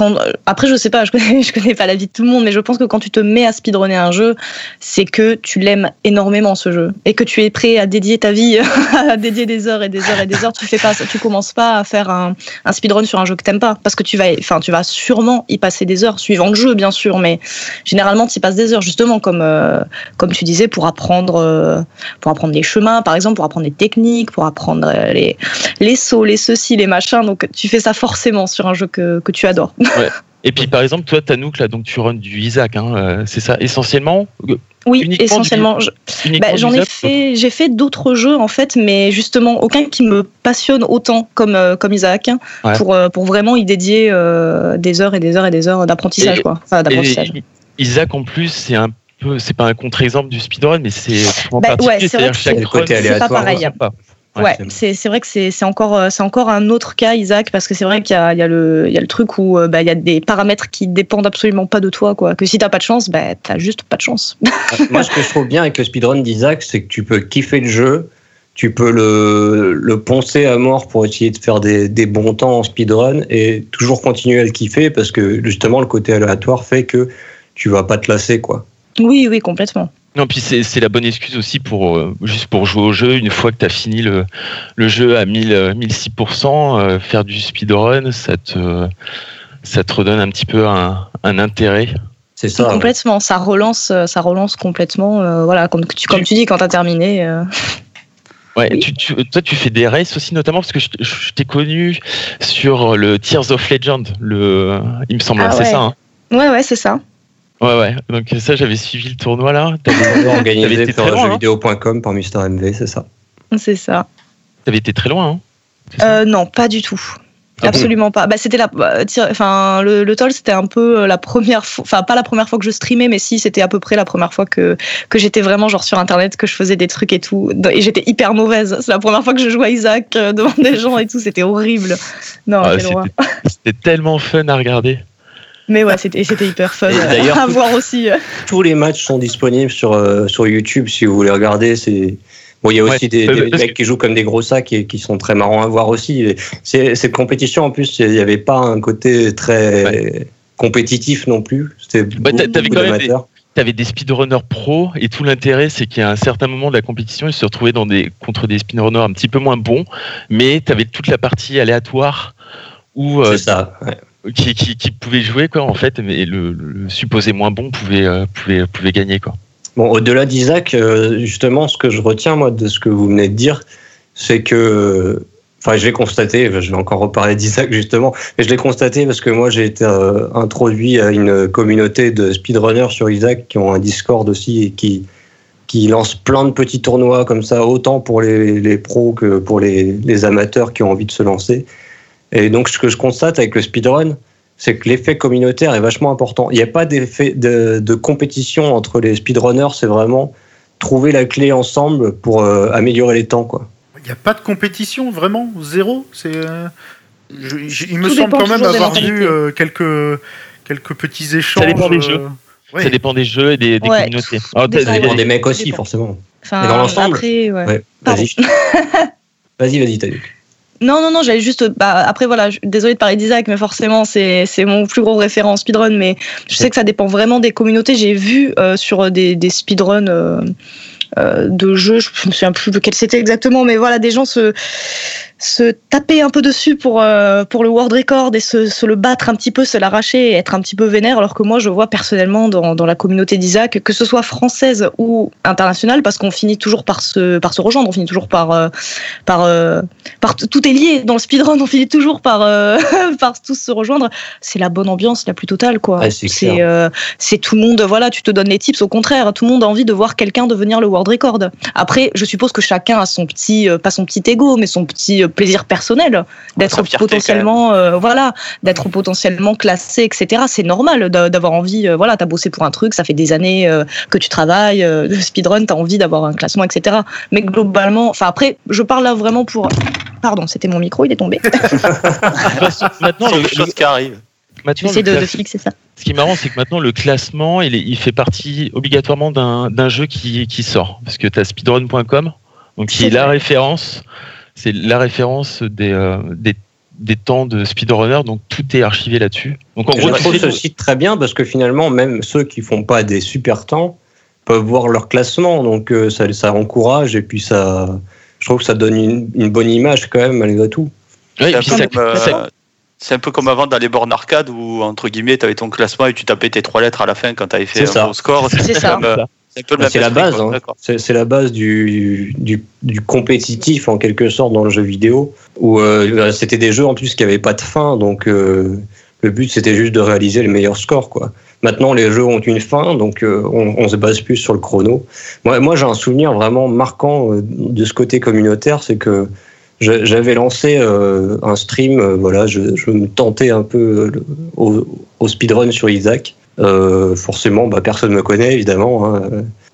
après, je sais pas, je connais, connais pas la vie de tout le monde, mais je pense que quand tu te mets à speedrunner un jeu, c'est que tu l'aimes énormément ce jeu et que tu es prêt à dédier ta vie, à dédier des heures et des heures et des heures. Tu fais pas, tu commences pas à faire un, un speedrun sur un jeu que t'aimes pas, parce que tu vas, enfin, tu vas sûrement y passer des heures, suivant le jeu, bien sûr, mais généralement, tu y passes des heures justement, comme, euh, tu disais, pour apprendre, euh, pour apprendre les chemins, par exemple, pour apprendre les techniques, pour apprendre les, sauts, les ceci, les machins. Donc, tu fais ça forcément sur un jeu que tu adores. Et puis par exemple, toi, Tanouk, là, donc tu runs du Isaac, hein, euh, c'est ça, essentiellement Oui, Uniquement essentiellement. du- bah, J'en ai fait, j'ai fait d'autres jeux en fait, mais justement aucun qui me passionne autant comme euh, comme Isaac Ouais. pour euh, pour vraiment y dédier euh, des heures et des heures et des heures d'apprentissage quoi. Enfin, d'apprentissage. Et Isaac en plus, c'est un peu, c'est pas un contre-exemple du speedrun, mais c'est Bah, ouais, c'est chaque run, c'est pas aléatoire, pareil. Ouais, Ouais, c'est- vrai que c'est c'est encore euh, c'est encore un autre cas Isaac parce que c'est vrai qu'il y a il y a le il y a le truc où euh, bah il y a des paramètres qui dépendent absolument pas de toi quoi. Que si t'as pas de chance, bah t'as juste pas de chance. Moi, ce que je trouve bien avec le speedrun d'Isaac, c'est que tu peux kiffer le jeu, tu peux le, le poncer à mort pour essayer de faire des, des bons temps en speedrun et toujours continuer à le kiffer parce que justement, le côté aléatoire fait que tu vas pas te lasser, quoi. Oui oui complètement. Non, puis c'est la bonne excuse aussi pour euh, juste pour jouer au jeu. Une fois que tu as fini le, le jeu à 1000, euh, 1006%, euh, faire du speedrun, ça te, ça te redonne un petit peu un, un intérêt. C'est ça. ouais. complètement, ça relance euh, ça relance complètement euh, voilà comme tu comme tu dis quand t'as terminé. euh, Ouais, Oui. tu, tu- toi, tu fais des races aussi, notamment parce que je, je t'ai connu sur le Tears of Legend, le, il me semble, Ah c'est ouais. ça. hein Ouais ouais c'est ça. Ouais, ouais. Donc ça, j'avais suivi le tournoi là. T'avais Organisé T'avais été hein. jeuxvideo.com par Mister MV, c'est ça. C'est ça. avais été très loin. Hein Euh, non, pas du tout. Ah bon Absolument pas. Bah, c'était la, bah, enfin, le, le toll, c'était un peu euh, la première fois, enfin, pas la première fois que je streamais, mais si, c'était à peu près la première fois que, que j'étais vraiment genre sur internet, que je faisais des trucs et tout. Et j'étais hyper mauvaise. C'est la première fois que je jouais à Isaac euh, devant des gens et tout. C'était horrible. Non, Ah, C'était tellement fun à regarder. Mais ouais, c'était, c'était hyper fun euh, d'ailleurs, à voir aussi. euh. Tous les matchs sont disponibles sur, euh, sur YouTube si vous voulez regarder. C'est bon, il y a aussi Ouais, des, mecs qui jouent comme des gros sacs et qui sont très marrants à voir aussi. Cette compétition, en plus, il n'y avait pas un côté très compétitif non plus. C'était Bah, t'a- beaucoup t'avais quand même d'amateurs. tu avais des speedrunners pro et tout l'intérêt c'est qu'à un certain moment de la compétition ils se retrouvaient dans des contre des speedrunners un petit peu moins bons mais tu avais toute la partie aléatoire où euh, C'est ça. Qui, qui, pouvaient jouer quoi en fait mais le, le supposé moins bon pouvait euh, pouvait, pouvait gagner quoi Bon, au-delà d'Isaac, euh, justement, ce que je retiens, moi, de ce que vous venez de dire, c'est que. Enfin, je l'ai constaté, je vais encore reparler d'Isaac justement, mais je l'ai constaté parce que moi j'ai été euh, introduit à une communauté de speedrunners sur Isaac qui ont un Discord aussi et qui, qui lancent plein de petits tournois comme ça, autant pour les, pros que pour les amateurs qui ont envie de se lancer. Et donc ce que je constate avec le speedrun, c'est que l'effet communautaire est vachement important. Il n'y a pas d'effet de, de compétition entre les speedrunners, c'est vraiment trouver la clé ensemble pour euh, améliorer les temps. Quoi. Il n'y a pas de compétition, vraiment? Zéro? C'est. euh, je- je- il me Tout semble quand même avoir vu euh, quelques, quelques petits échanges. dépend des jeux. ouais. ça dépend des jeux et des, des Ouais, communautés Alors, t'as- dépend, des- mecs aussi, forcément. Enfin, Mais dans l'ensemble après, ouais. Vas-y, vas-y, vas-y, t'as vu. Non, non, non, j'allais juste. Bah, après, voilà, je- désolée de parler d'Isaac, mais forcément, c'est c'est mon plus gros référent en speedrun. Mais je sais que ça dépend vraiment des communautés. J'ai vu euh, sur des, des speedruns euh, euh, de jeux, je me souviens plus lequel c'était exactement, mais voilà, des gens se, se taper un peu dessus pour, euh, pour le world record et se, se le battre un petit peu, se l'arracher et être un petit peu vénère. Alors que moi, je vois personnellement dans, dans la communauté d'Isaac, que ce soit française ou internationale, parce qu'on finit toujours par se, par se rejoindre, on finit toujours par. euh, par euh, par tout est lié dans le speedrun, on finit toujours par par tous se rejoindre. C'est la bonne ambiance la plus totale quoi. Ouais, c'est tout le monde voilà, tu te donnes les tips au contraire, tout le monde a envie de voir quelqu'un devenir le world record. Après, je suppose que chacun a son petit pas son petit ego mais son petit plaisir personnel d'être potentiellement, euh, voilà, d'être potentiellement classé, etc. C'est normal d'a- d'avoir envie. euh, voilà, t'as bossé pour un truc, ça fait des années euh, que tu travailles, euh, de speedrun, t'as envie d'avoir un classement, etc. Mais globalement, enfin après, je parle là vraiment pour. Pardon, c'était mon micro, il est tombé. maintenant, C'est le, des choses qui arrivent. maintenant, J'essaie de, de fixer ça. ce qui est marrant, c'est que maintenant, le classement, il, est- il fait partie obligatoirement d'un d'un jeu qui, qui sort. Parce que tu as speedrun.com, donc qui C'est est la référence. C'est la référence des, euh, des, des temps de speedrunner, donc tout est archivé là-dessus. Donc en Je gros, tu trouve ce site très bien parce que finalement, même ceux qui font pas des super temps peuvent voir leur classement. Donc euh, ça, ça encourage et puis ça, je trouve que ça donne une, une bonne image quand même malgré tout. Ouais, et C'est un puis peu ça- comme, euh, C'est un peu comme avant dans les bornes arcade où, entre guillemets, tu avais ton classement et tu tapais tes trois lettres à la fin quand tu avais fait un ça. bon score. C'est ça. comme, euh, C'est Bah, même c'est la base, hein. C'est la base du, du, du compétitif en quelque sorte dans le jeu vidéo, où euh, c'était des jeux en plus qui n'avaient pas de fin, donc euh, le but c'était juste de réaliser le meilleur score. Quoi. Maintenant les jeux ont une fin, donc euh, on, on se base plus sur le chrono. Moi, moi j'ai un souvenir vraiment marquant de ce côté communautaire, c'est que j'avais lancé un stream, voilà, je, je me tentais un peu au speedrun sur Isaac. Euh, forcément, bah, personne me connaît évidemment. hein.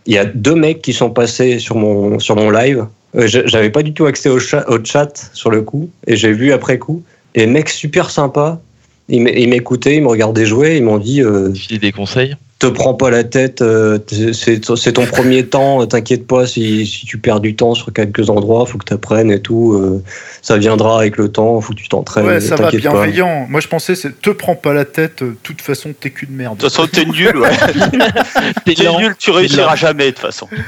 Il y a deux mecs qui sont passés sur mon, sur mon live. Euh, J'avais pas du tout accès au chat, au chat sur le coup, et j'ai vu après coup. Et mecs super sympas, ils m'écoutaient, ils me regardaient jouer, ils m'ont dit euh, des conseils? Te prends pas la tête, euh, c'est ton premier temps, t'inquiète pas si, si tu perds du temps sur quelques endroits, faut que tu apprennes et tout. euh, ça viendra avec le temps, faut que tu t'entraînes. Ouais, ça va, pas. bienveillant. Moi, je pensais, c'est te prends pas la tête, euh, de toute façon, t'es qu'une merde. De toute façon, t'es nul, ouais. T'es nul, tu réussiras jamais, de toute façon.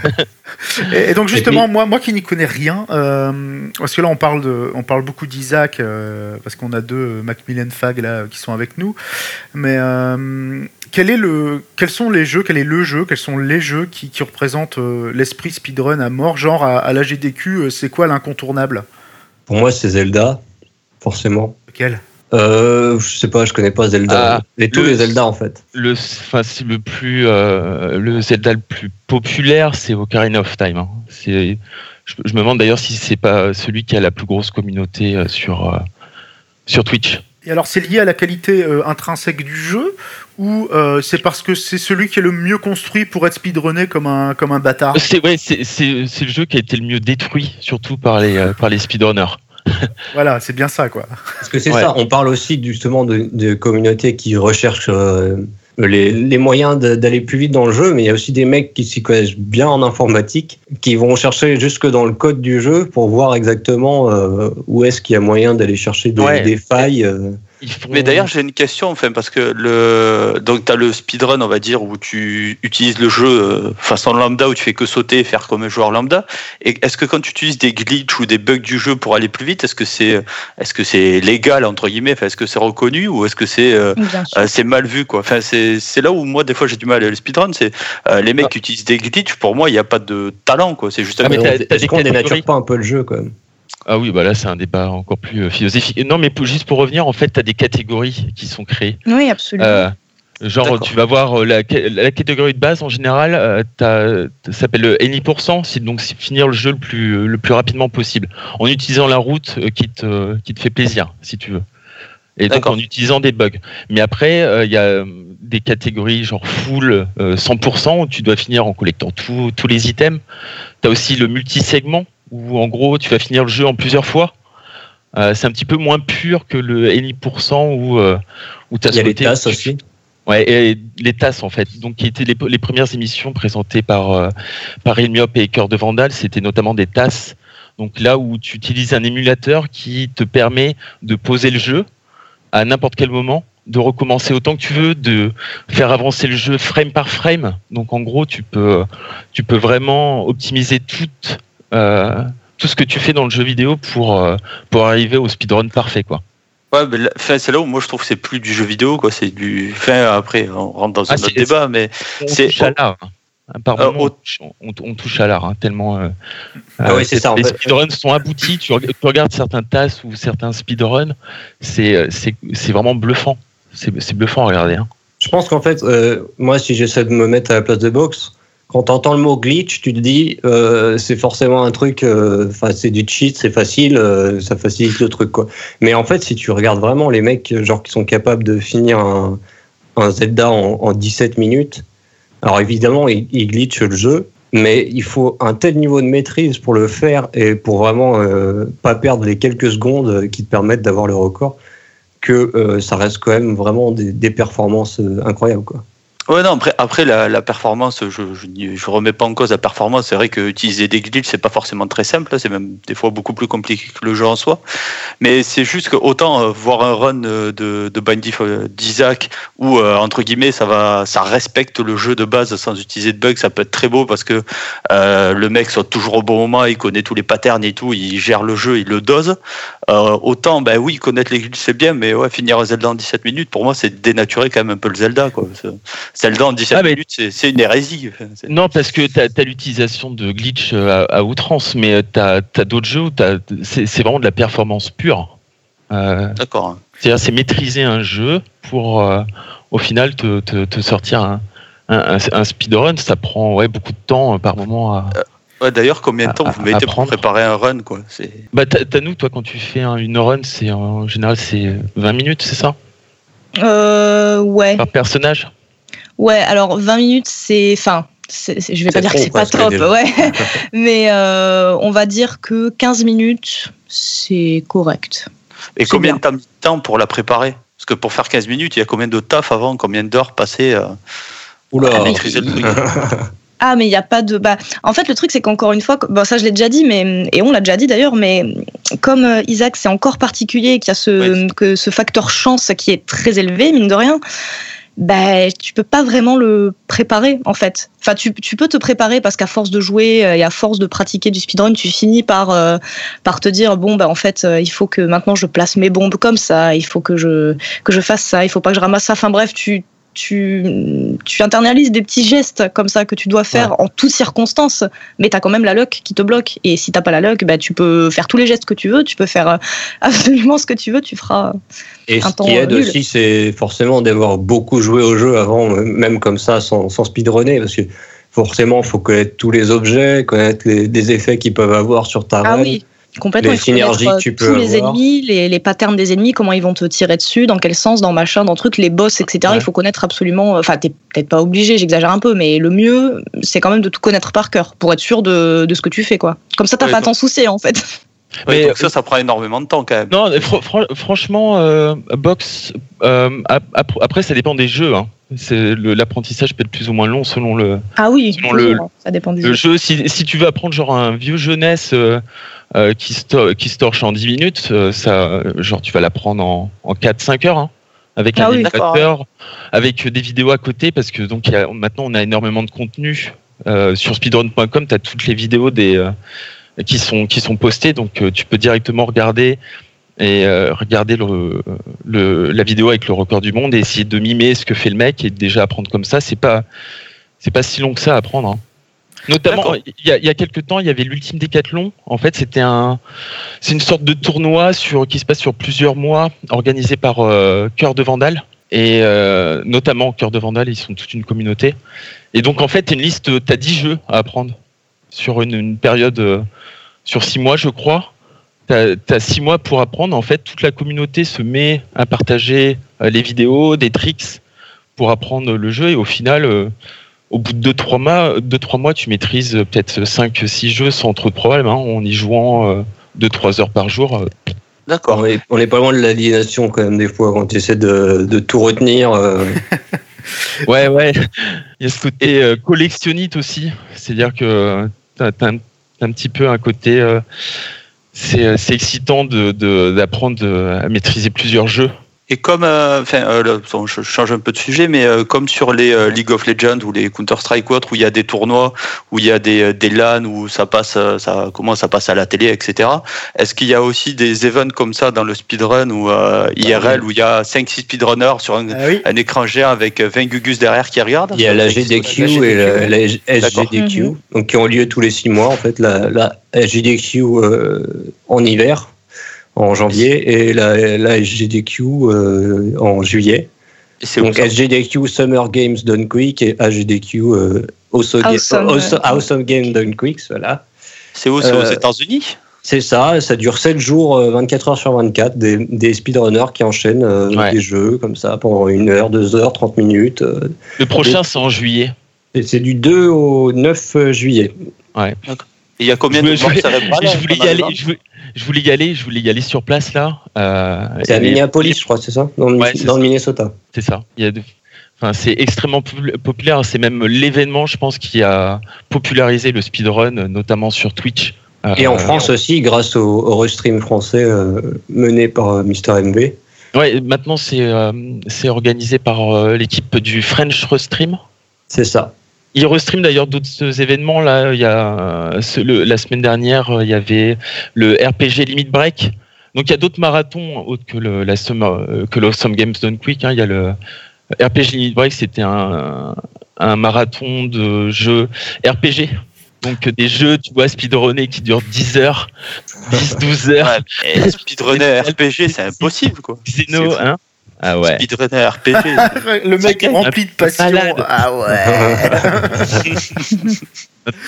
Et, et donc justement, puis- moi, moi qui n'y connais rien, euh, parce que là on parle de, on parle beaucoup d'Isaac, euh, parce qu'on a deux euh, Macmillan Fag là qui sont avec nous. Mais euh, quel est le, quels sont les jeux, quel est le jeu, quels sont les jeux qui, qui représentent euh, l'esprit speedrun à mort, genre à, à la GDQ, euh, c'est quoi l'incontournable? Pour moi, c'est Zelda, forcément. Quel Euh, je sais pas, je connais pas Zelda. Ah, les, tous le- les Zelda en fait. Le, enfin, le plus, euh, le Zelda le plus populaire, c'est Ocarina of Time. hein. Je, je me demande d'ailleurs si c'est pas celui qui a la plus grosse communauté euh, sur euh, sur Twitch. Et alors c'est lié à la qualité euh, intrinsèque du jeu ou euh, c'est parce que c'est celui qui est le mieux construit pour être speedrunné comme un, comme un bâtard? C'est ouais, c'est, c'est, c'est le jeu qui a été le mieux détruit, surtout par les euh, par les speedrunners. Voilà, c'est bien ça quoi. Parce que c'est Ouais. ça, on parle aussi justement de, de communautés qui recherchent euh, les, les moyens d'aller plus vite dans le jeu, mais il y a aussi des mecs qui s'y connaissent bien en informatique, qui vont chercher jusque dans le code du jeu pour voir exactement euh, où est-ce qu'il y a moyen d'aller chercher des, Ouais. des failles. euh. Font- Mais d'ailleurs, j'ai une question, enfin, parce que le, donc t'as le speedrun, on va dire, où tu utilises le jeu euh, façon lambda, où tu fais que sauter et faire comme un joueur lambda. Et est-ce que quand tu utilises des glitches ou des bugs du jeu pour aller plus vite, est-ce que c'est, est-ce que c'est légal entre guillemets, enfin, est-ce que c'est reconnu ou est-ce que c'est, euh, euh, c'est mal vu quoi? Enfin, c'est, c'est là où moi des fois j'ai du mal à le speedrun, c'est euh, les mecs Ah. qui utilisent des glitches. Pour moi, il n'y a pas de talent quoi. C'est juste un Ah, mais t'as- dénature pas un peu le jeu quand même? Ah oui, bah là c'est un débat encore plus euh, philosophique. Non, mais pour- juste pour revenir, en fait, tu as des catégories qui sont créées. Oui, absolument. Euh, genre, tu vas voir euh, la, la catégorie de base en général, euh, t'as- ça s'appelle le any%, c'est donc finir le jeu le plus, le plus rapidement possible, en utilisant la route qui te, qui te fait plaisir, si tu veux. Et donc D'accord. en utilisant des bugs. Mais après, euh, il y a des catégories genre full euh, 100% où tu dois finir en collectant tous tous les items. Tu as aussi le multisegment où en gros tu vas finir le jeu en plusieurs fois. Euh, c'est un petit peu moins pur que le any% où, euh, où tu as Il y a les tasses aussi. Ouais, et les tasses en fait. Donc, qui étaient les, les premières émissions présentées par euh, par Ilmiop et Cœur de Vandal, c'était notamment des tasses. Donc là où tu utilises un émulateur qui te permet de poser le jeu à n'importe quel moment, de recommencer autant que tu veux, de faire avancer le jeu frame par frame. Donc en gros, tu peux tu peux vraiment optimiser tout euh, tout ce que tu fais dans le jeu vidéo pour euh, pour arriver au speedrun parfait quoi. Ouais, mais là- c'est là où moi je trouve que c'est plus du jeu vidéo quoi. C'est du. Enfin, après, on rentre dans Ah, un autre c'est- débat, mais On C'est- touche à l'art. Par Euh, moment, on, touche- on- on touche à l'art, hein, tellement. euh, Ah oui, c'est euh, ça, en Les fait. speedruns sont aboutis. Tu, reg- tu regardes certains tasses ou certains speedruns, c'est euh, c'est c'est vraiment bluffant. C'est c'est bluffant à regarder. hein. Je pense qu'en fait, euh, moi, si j'essaie de me mettre à la place de box, quand tu entends le mot glitch, tu te dis euh, c'est forcément un truc, euh, c'est du cheat, c'est facile, euh, ça facilite le truc. Mais en fait, si tu regardes vraiment les mecs genre qui sont capables de finir un, un Zelda en, en 17 minutes, alors évidemment ils, glitchent le jeu, mais il faut un tel niveau de maîtrise pour le faire et pour vraiment pas perdre les quelques secondes qui te permettent d'avoir le record que ça reste quand même vraiment des, des performances incroyables quoi. Ouais, non, après, après la, performance, je, je remets pas en cause la performance. C'est vrai que utiliser des glitches, c'est pas forcément très simple. C'est même des fois beaucoup plus compliqué que le jeu en soi. Mais c'est juste que autant euh, voir un run euh, de, de Bindy euh, d'Isaac où, euh, entre guillemets, ça va, ça respecte le jeu de base sans utiliser de bugs, ça peut être très beau parce que euh, le mec soit toujours au bon moment, il connaît tous les patterns et tout, il gère le jeu, il le dose. Euh, autant, ben oui, connaître les glitches, c'est bien, mais ouais, finir Zelda en 17 minutes, pour moi, c'est dénaturer quand même un peu le Zelda, quoi. C'est- Zelda en 17 Ah, mais- minutes, c'est une hérésie. Non, parce que tu as, l'utilisation de glitch euh, à, à outrance, mais tu as, d'autres jeux où t'as- c'est vraiment de la performance pure. Euh, D'accord. C'est-à-dire, c'est maîtriser un jeu pour, euh, au final, te, te- te sortir un, un, un- un speedrun. Ça prend ouais, beaucoup de temps euh, par moment à. Ouais, D'ailleurs, combien de temps À- vous mettez pour préparer un run, quoi C'est Bah, t'as nous, toi, quand tu fais un- une run, c'est en général c'est 20 minutes, c'est ça? Euh, ouais. Par personnage? Ouais, alors 20 minutes, c'est. Enfin, c'est- c'est- je vais C'est pas dire que c'est pas top, ouais. Mais euh, on va dire que 15 minutes, c'est correct. Et C'est combien bien. de temps- pour la préparer? Parce que pour faire 15 minutes, il y a combien de taf avant Combien d'heures passées euh, Oula. à maîtriser le truc? Ah, mais il n'y a pas de. Bah, en fait, le truc, c'est qu'encore une fois, bon, ça je l'ai déjà dit, mais, et on l'a déjà dit d'ailleurs, mais comme euh, Isaac, c'est encore particulier qu'il y a ce, Oui. que ce facteur chance qui est très élevé, mine de rien, bah, tu peux pas vraiment le préparer, en fait. Enfin, tu, tu peux te préparer parce qu'à force de jouer euh, et à force de pratiquer du speedrun, tu finis par, euh, par te dire bon, bah, en fait, euh, il faut que maintenant je place mes bombes comme ça, il faut que je, que je fasse ça, il faut pas que je ramasse ça. Enfin, bref, tu tu, tu internalises des petits gestes comme ça que tu dois faire en toutes circonstances, mais tu as quand même la luck qui te bloque. Et si t'as pas la luck, bah, tu peux faire tous les gestes que tu veux, tu peux faire euh, absolument ce que tu veux, tu feras. Et Un ce temps qui aide nul. aussi, c'est forcément d'avoir beaucoup joué au jeu avant, même comme ça, sans, sans speedrunner, parce que forcément, il faut connaître tous les objets, connaître les, des effets qu'ils peuvent avoir sur ta Ah run. oui, complètement. les synergies que euh, tu peux tous les ennemis, les, les patterns des ennemis, comment ils vont te tirer dessus, dans quel sens, dans machin, dans truc, les boss, etc. Ouais. Il faut connaître absolument. Enfin, t'es peut-être pas obligé, j'exagère un peu, mais le mieux, c'est quand même de tout connaître par cœur pour être sûr de, de ce que tu fais, quoi. Comme ça, t'as Ouais, pas à t'en soucier, en fait. Ouais, Mais- donc ça, ça prend énormément de temps quand même. Non, fr- fr- franchement, euh, box. euh, ap- ap- après, ça dépend des jeux. hein. L'apprentissage peut être plus ou moins long selon le, Ah oui, Selon le- ça dépend du le jeu. jeu. Si, si tu veux apprendre genre un vieux jeunesse euh, euh, qui, se to- qui se torche en 10 minutes, euh, ça, euh, genre tu vas l'apprendre en, en 4-5 heures. hein, avec Ah un oui. animateur, avec des vidéos à côté, parce que donc il y a- maintenant on a énormément de contenu. Euh, sur speedrun.com, tu as toutes les vidéos des, euh, qui, sont, qui sont postées, donc euh, tu peux directement regarder et euh, regarder le, le- la vidéo avec le record du monde et essayer de mimer ce que fait le mec et déjà apprendre comme ça, c'est pas c'est pas si long que ça à apprendre. hein. Notamment, il y, a, il y a quelques temps, il y avait l'ultime décathlon. En fait, c'était un, c'est une sorte de tournoi sur qui se passe sur plusieurs mois, organisé par euh, Cœur de Vandal et euh, notamment Cœur de Vandal, ils sont toute une communauté. Et donc en fait, t'as une liste, t'as 10 jeux à apprendre sur une, une période euh, sur 6 mois, je crois. T'as as 6 mois pour apprendre. En fait, toute la communauté se met à partager euh, les vidéos, des tricks pour apprendre le jeu et au final. euh, au bout de 2-3 mois, deux, trois mois, tu maîtrises euh, peut-être 5-6 jeux sans trop de problème, hein, en y jouant 2-3 heures par jour. euh. D'accord. On est, on est pas loin de l'aliénation quand même des fois quand tu essaies de, de tout retenir. euh. Ouais, ouais. Il y a ce côté euh, collectionnite aussi. C'est-à-dire que tu as, un, t'as un petit peu un côté. euh, c'est c'est excitant d'apprendre à maîtriser plusieurs jeux. Et comme, euh, enfin, euh, je change un peu de sujet, mais euh, comme sur les euh, League of Legends ou les Counter Strike ou autres, où il y a des tournois, où il y a des, euh, des LAN, où ça passe, ça commence à passer à la télé, etc. Est-ce qu'il y a aussi des events comme ça dans le speedrun ou euh, IRL où il y a 5-6 speedrunners sur un, Ah oui. un écran géant avec 20 gugus derrière qui regardent? Il y a la GDQ et la, la SGDQ, Mhm. donc qui ont lieu tous les six mois en fait. La, la SGDQ euh, en hiver, en janvier, et la, la SGDQ euh, en juillet. C'est où Donc SGDQ Summer Games Done Quick et HGDQ euh, also Awesome, ouais. Awesome Game Done Quick, voilà. C'est où? C'est aux Euh, États-Unis? C'est ça, ça dure 7 jours, euh, 24 heures sur 24, des, des speedrunners qui enchaînent euh, Ouais. des jeux comme ça pendant une heure, deux heures, 30 minutes. euh, Le prochain, c'est en juillet. et c'est du 2 au 9 juillet. Et Il y a combien je, de voulais- morts je cérébrales voulais- je voulais y aller. Je voulais, je voulais y aller. Je voulais y aller sur place là. Euh, C'est à Minneapolis, je crois, c'est ça? Dans, le, Ouais. Minnesota. C'est ça. Il y a de- Enfin, c'est extrêmement popul- populaire. C'est même l'événement, je pense, qui a popularisé le speedrun, notamment sur Twitch. Et en Euh, France aussi, grâce au, au restream français euh, mené par euh, Mister MV. Ouais, maintenant c'est euh, c'est organisé par euh, l'équipe du French Restream. C'est ça. Il restream d'ailleurs d'autres événements. Là, il y a euh, ce- le- la semaine dernière, euh, il y avait le RPG Limit Break. Donc il y a d'autres marathons autres que le la Summer- euh, que l'Awesome Games Done Quick. hein. Il y a le RPG Limit Break, c'était un, un marathon de jeux RPG. Donc des jeux, tu vois, speedrunnés qui durent 10 heures, 10, 12 heures. Ouais, speedrunner RPG, c'est impossible quoi. Xeno, hein Ah ouais. Speedrunner RPG. Le mec C'est rempli de passion. malade. Ah ouais.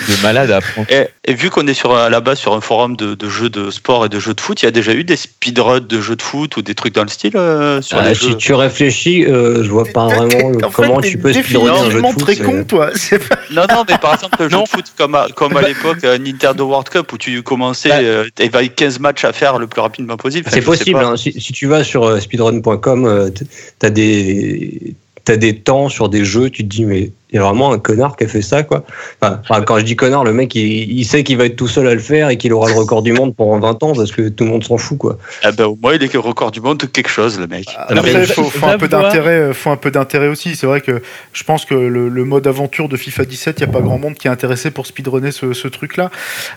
De malade à prendre. Et, et vu qu'on est sur, à la base sur un forum de, de jeux de sport et de jeux de foot, il y a déjà eu des speedruns de jeux de foot ou des trucs dans le style euh, sur Ah, les si jeux? tu réfléchis, euh, je vois pas vraiment le- En fait, comment tu peux speedrunner un jeu de foot. très con, toi. Pas- Non, non, mais par exemple, le jeu Non. de foot comme à, comme à l'époque euh, Nintendo World Cup où tu commençais, Bah. euh, t'avais 15 matchs à faire le plus rapidement possible. C'est possible. hein. Si, si tu vas sur euh, speedrun.com, euh, t'as des temps sur des jeux, tu te dis mais il y a vraiment un connard qui a fait ça quoi. Enfin, enfin, quand je dis connard, le mec il, il sait qu'il va être tout seul à le faire et qu'il aura le record du monde pendant 20 ans parce que tout le monde s'en fout quoi. Ah ben, au moins, il est record du monde de quelque chose, le mec. Après, mais il faut, faut va un peu voir. d'intérêt, euh, faut un peu d'intérêt aussi. C'est vrai que je pense que le, le mode aventure de FIFA 17, il n'y a pas grand monde qui est intéressé pour speedrunner ce, ce truc-là.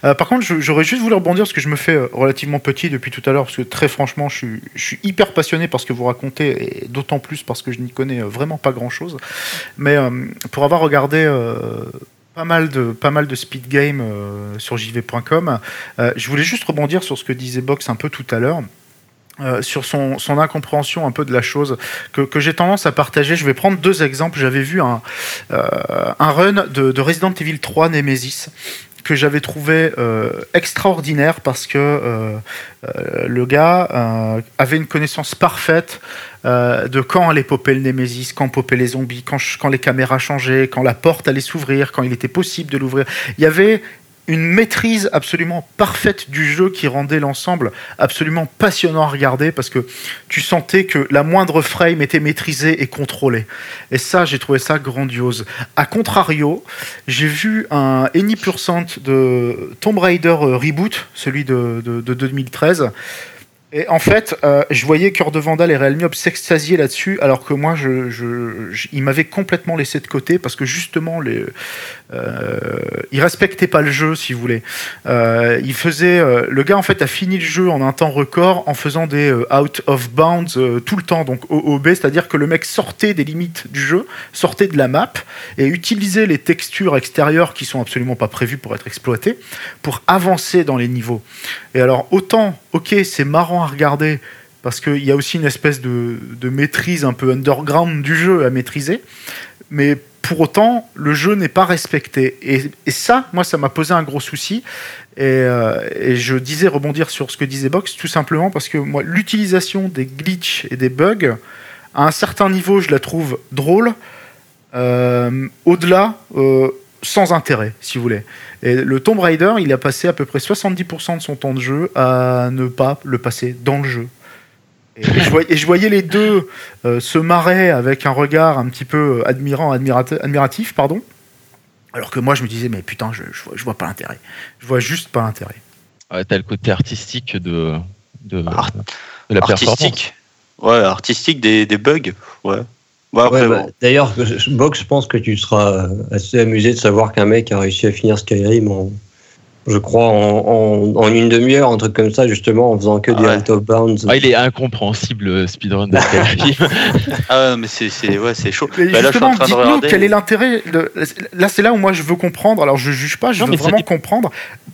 Euh, par contre, j'aurais juste voulu rebondir parce que je me fais euh, relativement petit depuis tout à l'heure, parce que très franchement, je suis, je suis hyper passionné par ce que vous racontez, et d'autant plus parce que je n'y connais vraiment pas grand-chose. Mais euh, pour avoir regardé euh, pas mal de pas mal de speed game euh, sur jv.com, euh, je voulais juste rebondir sur ce que disait Box un peu tout à l'heure. sur son, son incompréhension un peu de la chose que, que j'ai tendance à partager. Je vais prendre deux exemples. J'avais vu un, un run de, de Resident Evil 3 Nemesis que j'avais trouvé euh, extraordinaire parce que euh, euh, le gars avait une connaissance parfaite de quand allait popper le Nemesis, quand poppaient les zombies, quand, quand les caméras changeaient, quand la porte allait s'ouvrir, quand il était possible de l'ouvrir. Il y avait une maîtrise absolument parfaite du jeu qui rendait l'ensemble absolument passionnant à regarder parce que tu sentais que la moindre frame était maîtrisée et contrôlée. Et ça, j'ai trouvé ça grandiose. A contrario, j'ai vu un Any Percent de Tomb Raider euh, Reboot, celui de 2013. Et en fait, euh, je voyais Cœur de Vandal et Real Miope s'extasier là-dessus, alors que moi, je, je, je- il m'avait complètement laissé de côté parce que justement, les, euh, il respectait pas le jeu, si vous voulez. Euh, il faisait, euh, le gars en fait a fini le jeu en un temps record en faisant des euh, out of bounds euh, tout le temps, donc OOB, c'est-à-dire que le mec sortait des limites du jeu, sortait de la map et utilisait les textures extérieures qui sont absolument pas prévues pour être exploitées pour avancer dans les niveaux. Et alors autant, ok, c'est marrant à regarder parce qu'il y a aussi une espèce de, maîtrise un peu underground du jeu à maîtriser, mais pour autant, le jeu n'est pas respecté. Et, ça, moi, ça m'a posé un gros souci. Et, euh, et je disais rebondir sur ce que disait Box, tout simplement parce que moi, l'utilisation des glitches et des bugs, à un certain niveau, je la trouve drôle. Euh, Au-delà, euh, sans intérêt, si vous voulez. Et le Tomb Raider, il a passé à peu près 70% de son temps de jeu à ne pas le passer dans le jeu. Et je, voyais, et je voyais les deux euh, se marrer avec un regard un petit peu admirant, admirati- admiratif, pardon. Alors que moi, je me disais, mais putain, je, je, vois, je vois pas l'intérêt. Je vois juste pas l'intérêt. Ouais, T'as le côté artistique de, de, Art- de la performance. Ouais, artistique des, des bugs. Ouais. Ouais, bah, bon. D'ailleurs, Box, je pense que tu seras assez amusé de savoir qu'un mec a réussi à finir Skyrim en, je crois, en, en- en une demi-heure, un truc comme ça, justement, en faisant que Ah des ouais. out of bounds. Ah, il est incompréhensible, le speedrun de Skyrim. Ah, mais c'est c'est- ouais, c'est chaud. Mais Bah, là, je suis en justement, train de dites-nous regarder. quel est l'intérêt. de- Là, c'est là où moi je veux comprendre. Alors, je juge pas, je Non, veux ça vraiment comprendre.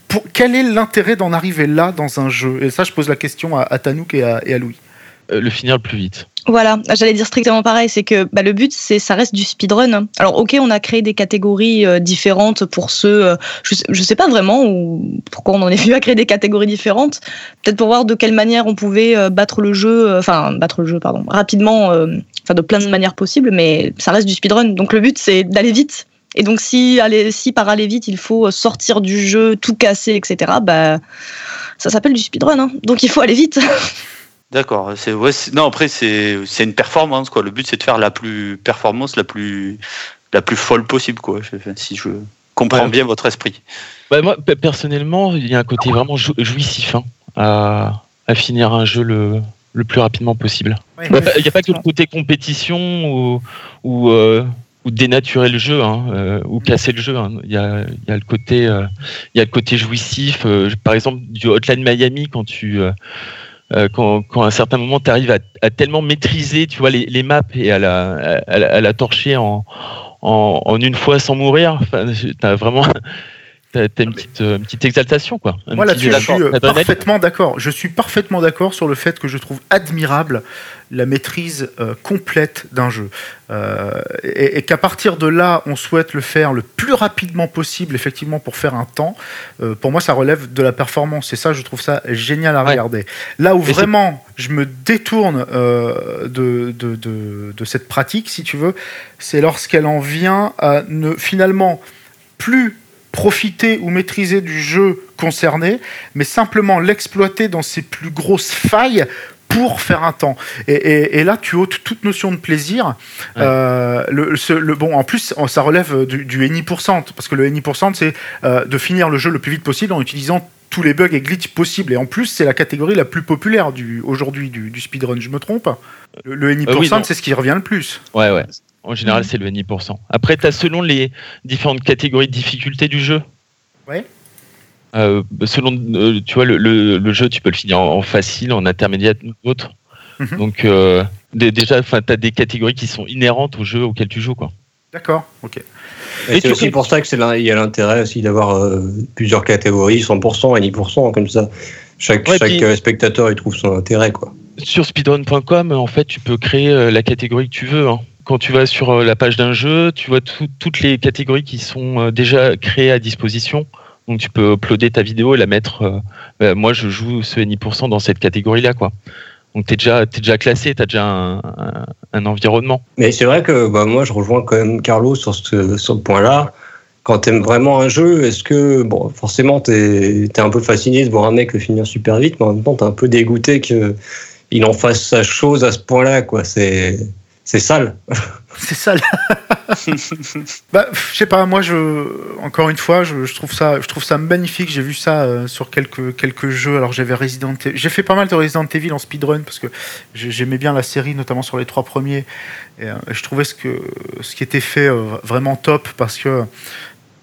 Pour, quel est l'intérêt d'en arriver là dans un jeu? Et ça, je pose la question à, à Tanouk et à, et à Louis. Euh, le finir le plus vite. Voilà, j'allais dire strictement pareil, c'est que bah, le but, c'est ça reste du speedrun. Alors ok, on a créé des catégories euh, différentes pour ceux, euh, je, sais, sais pas vraiment ou pourquoi on en est venu à créer des catégories différentes. Peut-être pour voir de quelle manière on pouvait battre le jeu, enfin battre le jeu, pardon, rapidement, enfin de plein de manières possibles, mais ça reste du speedrun. Donc le but, c'est d'aller vite. Et donc si, aller, si par aller vite, il faut sortir du jeu, tout casser, etc. Bah ça s'appelle du speedrun, hein. donc il faut aller vite. D'accord. C'est ouais, non après c'est c'est une performance quoi. Le but c'est de faire la plus performance la plus la plus folle possible quoi. Si je comprends bien votre esprit. Bah, moi personnellement il y a un côté vraiment jouissif hein, à, à finir un jeu le le plus rapidement possible. il n'y a pas que le côté compétition ou, ou, euh, ou dénaturer le jeu hein, euh, ou casser le jeu. Hein. Il, y a, il, y a, le côté, euh, il y a le côté jouissif. par exemple, du Hotline Miami, quand tu, euh, quand, à un certain moment tu arrives à, tellement maîtriser tu vois les, les maps et à la, torcher en, une fois sans mourir enfin, as vraiment T'as une petite, euh, une petite exaltation, quoi. Moi, là-dessus, je suis euh, parfaitement d'accord. Je suis parfaitement d'accord sur le fait que je trouve admirable la maîtrise euh, complète d'un jeu. Et, et qu'à partir de là, on souhaite le faire le plus rapidement possible, effectivement, pour faire un temps. Pour moi, ça relève de la performance. Et ça, je trouve ça génial à regarder. Là où et vraiment, je me détourne de, de, de, de, cette pratique, si tu veux, c'est lorsqu'elle en vient à ne finalement plus profiter ou maîtriser du jeu concerné, mais simplement l'exploiter dans ses plus grosses failles pour faire un temps. Et, et, et, là, tu ôtes toute notion de plaisir. Ouais. Euh, le, ce, le, bon, en plus, ça relève du, du NI%, parce que le NI%, c'est euh, de finir le jeu le plus vite possible en utilisant tous les bugs et glitches possibles. Et en plus, c'est la catégorie la plus populaire du, aujourd'hui du, du speedrun. Je me trompe? Le, le NI%, euh, oui, c'est ce qui revient le plus. Ouais, ouais. En général, c'est le NI%. Après, tu as selon les différentes catégories de difficulté du jeu. Ouais. Euh, selon, euh, tu vois, le, le, le, jeu, tu peux le finir en, en facile, en intermédiaire ou autre. Mm -hmm. Donc, euh, déjà, tu as des catégories qui sont inhérentes au jeu auquel tu joues. quoi. D'accord, ok. Et c'est aussi pour ça qu'il y a l'intérêt aussi d'avoir euh, plusieurs catégories, 100% et 10%, comme ça. Chaque, ouais, chaque puis, spectateur il trouve son intérêt. quoi. Sur speedrun.com, en fait, tu peux créer la catégorie que tu veux. Hein quand tu vas sur euh, la page d'un jeu, tu vois tout, toutes les catégories qui sont euh, déjà créées à disposition. Donc tu peux uploader ta vidéo et la mettre. Euh, bah, moi, je joue ce NI% dans cette catégorie-là, quoi. Donc tu es déjà, déjà classé, tu as déjà un, environnement. Mais c'est vrai que bah, moi, je rejoins quand même Carlo sur ce, point-là. Quand tu aimes vraiment un jeu, est-ce que, bon, forcément, tu es, un peu fasciné de voir un mec finir super vite, mais en même temps, tu es un peu dégoûté qu'il en fasse sa chose à ce point-là, quoi. C'est c'est sale. C'est sale. bah, je sais pas, moi, je, encore une fois, je, je, trouve ça, je trouve ça magnifique. J'ai vu ça euh, sur quelques, quelques jeux. Alors, j'avais Resident J'ai fait pas mal de Resident Evil en speedrun parce que j'aimais bien la série, notamment sur les trois premiers. Et, euh, je trouvais ce, que, ce qui était fait euh, vraiment top parce que.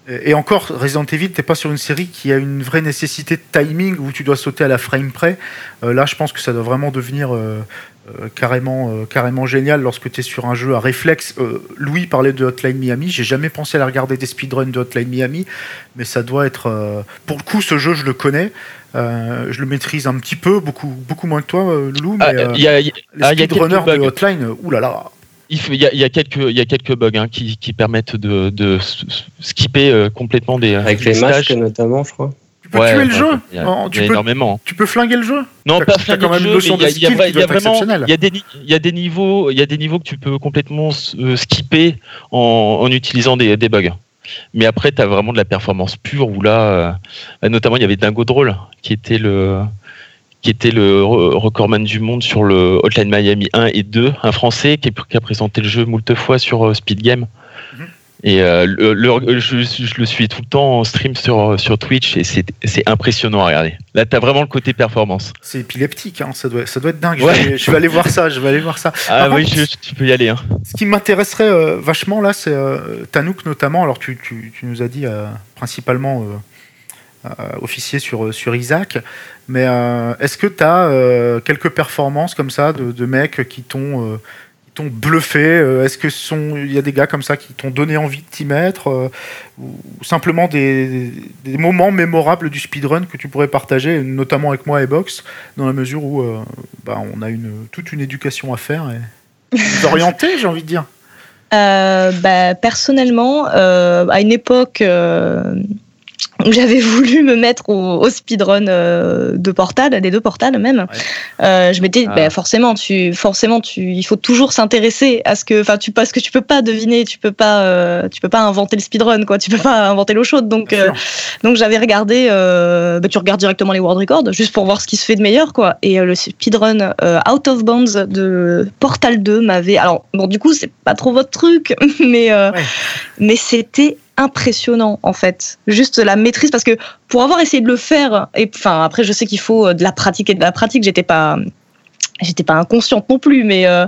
Et encore, Resident Evil, t'es pas sur une série qui a une vraie nécessité de timing où tu dois sauter à la frame près. Euh, là, je pense que ça doit vraiment devenir euh, euh, carrément, euh, carrément génial lorsque tu es sur un jeu à réflexe. Euh, Louis parlait de Hotline Miami. J'ai jamais pensé à la regarder des speedruns de Hotline Miami, mais ça doit être. Euh, pour le coup, ce jeu, je le connais. je le maîtrise un petit peu, beaucoup, beaucoup moins que toi, Loulou. Mais ah, y a, y a, les speedrunners de Hotline, oulala. Il y, a, il y, a quelques, il y a quelques bugs hein, qui, qui, permettent de, de skipper complètement des. Avec les masques, notamment, je crois. Tu peux ouais, tuer le jeu y a, tu, peux, énormément. tu peux flinguer le jeu Non, pas flinguer le jeu, mais il y, y, y, a vraiment, il y a des, il y a des niveaux, il y a des niveaux que tu peux complètement euh, skipper en, en utilisant des, des, bugs. Mais après, tu as vraiment de la performance pure où là, euh, notamment, il y avait Dingo Droll qui était le qui était le recordman du monde sur le Hotline Miami 1 et 2, un français qui, qui a présenté le jeu moult fois sur euh, Speed Game. Et euh, le, le, je, je, le suis tout le temps en stream sur, sur Twitch et c'est impressionnant à regarder. Là, tu as vraiment le côté performance. C'est épileptique, hein, ça, doit, ça doit être dingue. Ouais. Je, vais, je, vais, aller voir ça, je vais aller voir ça. Ah Par oui, contre, tu peux y aller. Hein. Ce qui m'intéresserait euh, vachement là, c'est euh, Tanouk notamment. Alors, tu, tu, tu nous as dit euh, principalement officier sur, sur Isaac, mais est-ce que tu as quelques performances comme ça de, de mecs qui t'ont t'ont bluffé euh, Est-ce que sont il y a des gars comme ça qui t'ont donné envie de t'y mettre euh, ou simplement des, des, moments mémorables du speedrun que tu pourrais partager, notamment avec moi et Box, dans la mesure où euh, bah, on a une, toute une éducation à faire et orienter, j'ai envie de dire. bah, personnellement, à une époque j'avais voulu me mettre au, speedrun euh, de Portal, des deux Portals même. Euh, je m'étais, ah. ben, forcément, tu, forcément, tu, il faut toujours s'intéresser à ce que, enfin, tu parce que tu peux pas deviner, tu peux pas, euh, tu peux pas inventer le speedrun, quoi. Tu peux pas inventer l'eau chaude. Donc, donc j'avais regardé, ben, tu regardes directement les world records juste pour voir ce qui se fait de meilleur, quoi. Et le speedrun Out of Bounds de Portal 2 m'avait, alors bon, du coup, c'est pas trop votre truc, mais mais c'était impressionnant en fait. Juste la maîtrise parce que pour avoir essayé de le faire et enfin après je sais qu'il faut euh, de la pratique et de la pratique, j'étais pas j'étais pas inconsciente non plus mais euh,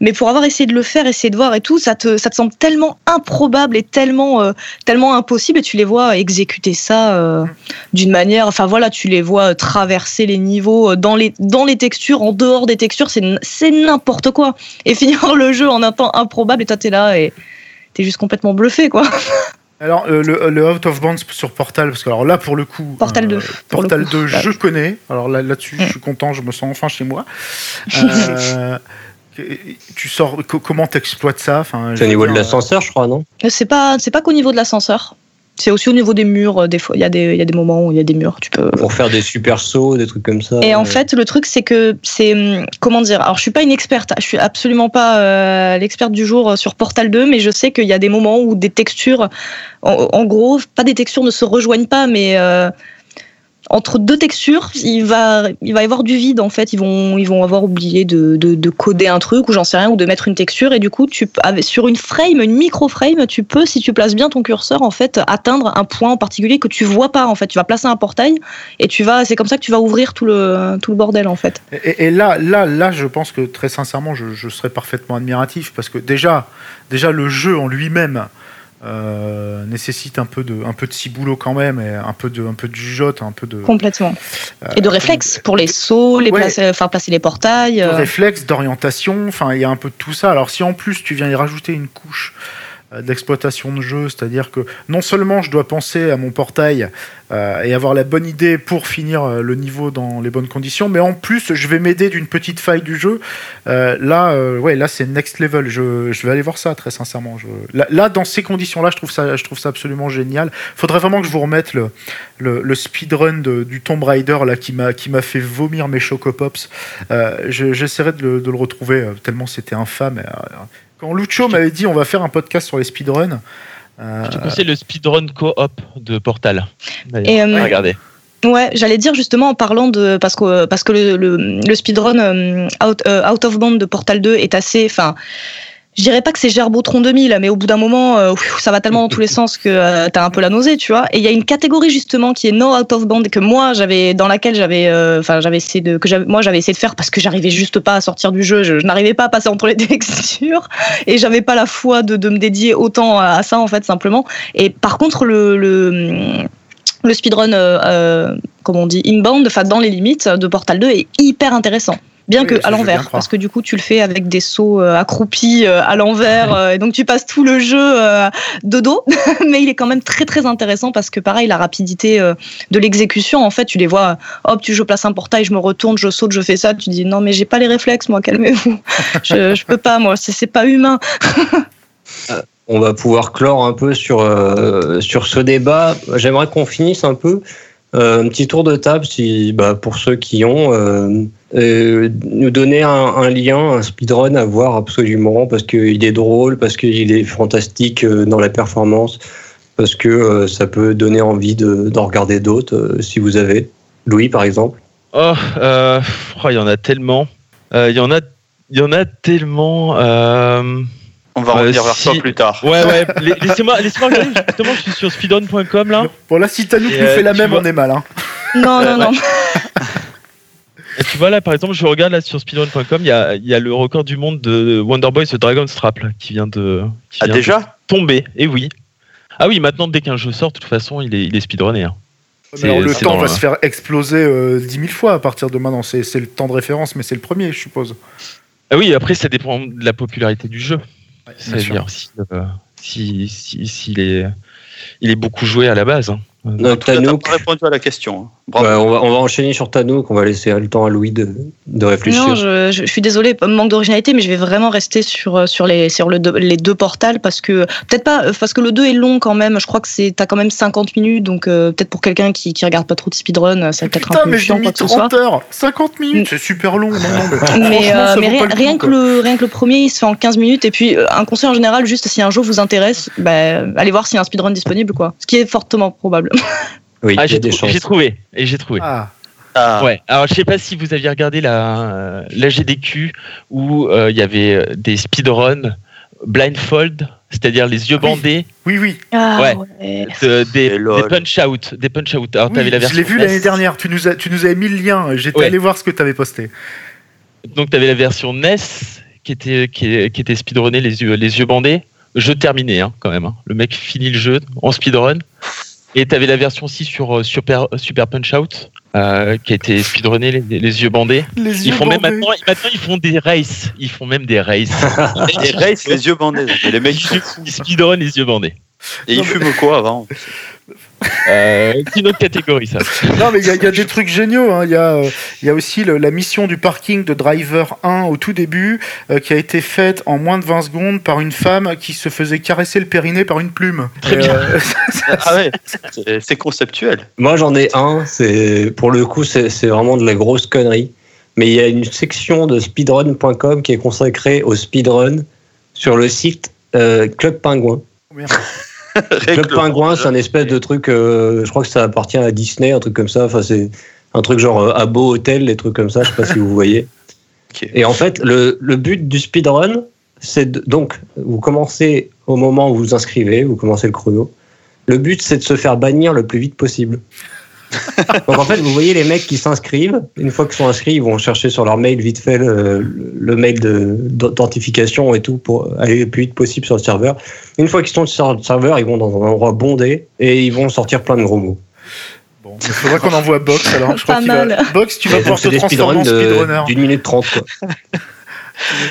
mais pour avoir essayé de le faire essayer de voir et tout ça te ça te semble tellement improbable et tellement euh, tellement impossible et tu les vois exécuter ça d'une manière enfin voilà tu les vois traverser les niveaux dans les dans les textures en dehors des textures c'est c'est n'importe quoi et finir le jeu en un temps improbable et toi t'es là et t'es juste complètement bluffé quoi Alors, euh, le, le, Out of Bounds sur Portal, parce que alors là, pour le coup. Portal 2. Euh, Portal 2, je connais. Alors là, là-dessus, je suis content, je me sens enfin chez moi. Euh, tu sors, comment t'exploites ça? Enfin, C'est au niveau de l'ascenseur, je crois, non? C'est pas, c'est pas qu'au niveau de l'ascenseur. C'est aussi au niveau des murs, euh, des fois, il y, a des, y a des moments où il y a des murs, tu peux... Pour faire des super sauts, des trucs comme ça. Et en fait, le truc, c'est que c'est... Hum, comment dire Alors, je suis pas une experte, je suis absolument pas euh, l'experte du jour sur Portal 2, mais je sais qu'il y a des moments où des textures, en, gros, pas des textures ne se rejoignent pas, mais... Euh, entre deux textures, il va, il va y avoir du vide en fait. Ils vont, ils vont avoir oublié de, de, coder un truc ou j'en sais rien ou de mettre une texture et du coup, tu, sur une frame, une micro frame, tu peux, si tu places bien ton curseur en fait, atteindre un point en particulier que tu vois pas en fait. Tu vas placer un portail et tu vas, c'est comme ça que tu vas ouvrir tout le, tout le bordel en fait. Et, là, là, là, je pense que très sincèrement, je, je serais parfaitement admiratif parce que déjà, déjà le jeu en lui-même euh, nécessite un peu de un peu de ciboulot quand même et un peu de un peu de jugeote un peu de complètement. euh, et de réflexe pour les sauts les placer, enfin placer les portails de euh. réflexe d'orientation enfin il y a un peu de tout ça. Alors si en plus tu viens y rajouter une couche d'exploitation de jeu, c'est-à-dire que non seulement je dois penser à mon portail euh, et avoir la bonne idée pour finir euh, le niveau dans les bonnes conditions, mais en plus je vais m'aider d'une petite faille du jeu. là, ouais, là c'est next level. Je, je, vais aller voir ça très sincèrement. Je, là, dans ces conditions-là, je trouve ça, je trouve ça absolument génial. Faudrait vraiment que je vous remette le, le, le speedrun du Tomb Raider là qui m'a qui m'a fait vomir mes chocopops. J'essaierai de, de, le retrouver tellement c'était infâme. Quand Lucho m'avait dit on va faire un podcast sur les speedruns. Euh... Je te conseille le speedrun co-op de Portal. Et euh, regardez. Ouais, j'allais dire justement en parlant de parce que parce que le, le, speedrun euh, out, euh, out, of Band de Portal 2 est assez, enfin, je dirais pas que c'est Gerbotron 2000, mais au bout d'un moment, euh, ça va tellement dans tous les sens que euh, t'as un peu la nausée, tu vois. Et il y a une catégorie justement qui est no out of band que moi j'avais, dans laquelle j'avais, euh, enfin j'avais essayé de, que moi j'avais essayé de faire parce que j'arrivais juste pas à sortir du jeu, je, n'arrivais pas à passer entre les textures et j'avais pas la foi de, de me dédier autant à, ça en fait simplement. Et par contre le, le speedrun, euh, comme on dit, inbound, enfin dans les limites de Portal 2 est hyper intéressant bien que à l'envers, parce que du coup tu le fais avec des sauts euh, accroupis euh, à l'envers, euh, et donc tu passes tout le jeu de dos, mais il est quand même très très intéressant parce que pareil la rapidité de l'exécution, en fait tu les vois, hop tu je place un portail, je me retourne, je saute, je fais ça, tu dis non mais j'ai pas les réflexes moi, calmez-vous, je, je peux pas moi, c'est pas humain. On va pouvoir clore un peu sur, sur ce débat. J'aimerais qu'on finisse un peu un petit tour de table, si, bah, pour ceux qui ont, euh, euh, nous donner un, lien, un speedrun à voir absolument, parce qu'il est drôle, parce qu'il est fantastique euh, dans la performance, parce que ça peut donner envie d'en regarder d'autres, si vous avez. Louis, par exemple Oh, oh il y en a tellement. Il y en a, il y en a tellement. On va revenir vers toi plus tard. Ouais, ouais. Laissez-moi laissez regarder. Justement, je suis sur speedon.com là. Bon, là, si Tanouk nous fait la même, on est mal. Hein. Non, non, non. Et tu vois là, par exemple, je regarde là sur speedrun.com, il y a, y a, le record du monde de Wonderboy, ce Dragon Strap qui vient de, ah, déjà tomber. Et oui. Ah oui, maintenant dès qu'un jeu sort, de toute façon, il est, il est speedrunné. Hein. alors, le temps va se faire exploser euh, 10 000 fois à partir de maintenant. C'est le temps de référence, mais c'est le premier, je suppose. Ah oui, après, ça dépend de la popularité du jeu. Ouais. C'est-à-dire si, euh, si, si- s'il est, il est beaucoup joué à la base. hein. T'as Tanouk, pas répondu à la question. hein. On, va, on va enchaîner sur Tanouk, on va laisser le temps à Louis de, de réfléchir. Non, je, suis désolée, manque d'originalité, mais je vais vraiment rester sur, euh, sur, les, sur le les deux portals parce que peut-être pas, euh, parce que le 2 est long quand même. Je crois que c'est t'as quand même 50 minutes, donc euh, peut-être pour quelqu'un qui, qui regarde pas trop de speedrun, ça va peut-être Putain, un peu mais j'ai chiant mis quoi que ce soit. 30 heures 50 minutes, c'est super long. Non, non, mais euh, rien, coup, que le, rien que le premier, il se fait en 15 minutes. Et puis, un conseil en général, juste si un jeu vous intéresse, bah, allez voir s'il y a un speedrun disponible, quoi. Ce qui est fortement probable. Oui, Ah, j'ai trouvé. Et j'ai trouvé. Ah, Ah, Ouais. Alors, je sais pas si vous aviez regardé la, la GDQ où euh, il y avait euh, des speedruns blindfold, c'est-à-dire les yeux Oui. bandés, oui, oui. Ah, Ouais. ouais. de- des, punch out, des punch out. Alors, Oui, t'avais la je version l'ai vu NES. l'année dernière. Tu nous, as, tu nous avais mis le lien. J'étais Ouais. allé voir ce que tu avais posté. Donc, tu avais la version NES qui était, qui, qui était speedrunné les yeux, les yeux bandés. Jeu terminé, hein, quand même. hein. Le mec finit le jeu en speedrun. Et tu avais la version aussi sur euh, Super, Super Punch Out euh, qui a été speedrunné les, les yeux bandés. Les Ils yeux font même bandés. maintenant, maintenant, ils font des races. Ils font même des races. les races, les yeux bandés. Et les mecs, ils, Ils fous. ils speedrun les yeux bandés. Et ils fument quoi avant Euh, c'est une autre catégorie, ça. Non, mais il y, a- il y a des trucs géniaux. hein. Il y, a, euh, il y a aussi le- la mission du parking de Driver 1 au tout début, euh, qui a été faite en moins de 20 secondes par une femme qui se faisait caresser le périnée par une plume. Très Et, bien. euh, Ah ouais, c'est- conceptuel. Moi, j'en ai un. C'est pour le coup, c'est vraiment de la grosse connerie. Mais il y a une section de speedrun.com qui est consacrée au speedrun sur le site euh, Club Pingouin. merde. Club Pingouin, c'est un espèce de truc. euh, je crois que ça appartient à Disney, un truc comme ça. Enfin, c'est un truc genre euh, Abo Hotel, des trucs comme ça. Je sais pas si vous voyez. Et en fait, le, le but du speedrun, c'est donc vous commencez au moment où vous vous inscrivez, vous commencez le chrono. Le but, c'est de se faire bannir le plus vite possible. Donc en fait, vous voyez les mecs qui s'inscrivent. Une fois qu'ils sont inscrits, ils vont chercher sur leur mail vite fait le, le mail de- d'authentification et tout pour aller le plus vite possible sur le serveur. Une fois qu'ils sont sur le serveur, ils vont dans un endroit bondé et ils vont sortir plein de gros mots. Bon, il faudra qu'on envoie Box alors. Je crois Pas va- mal. Box, tu vas pouvoir te transformer en speedrunner. d'une minute trente. Quoi.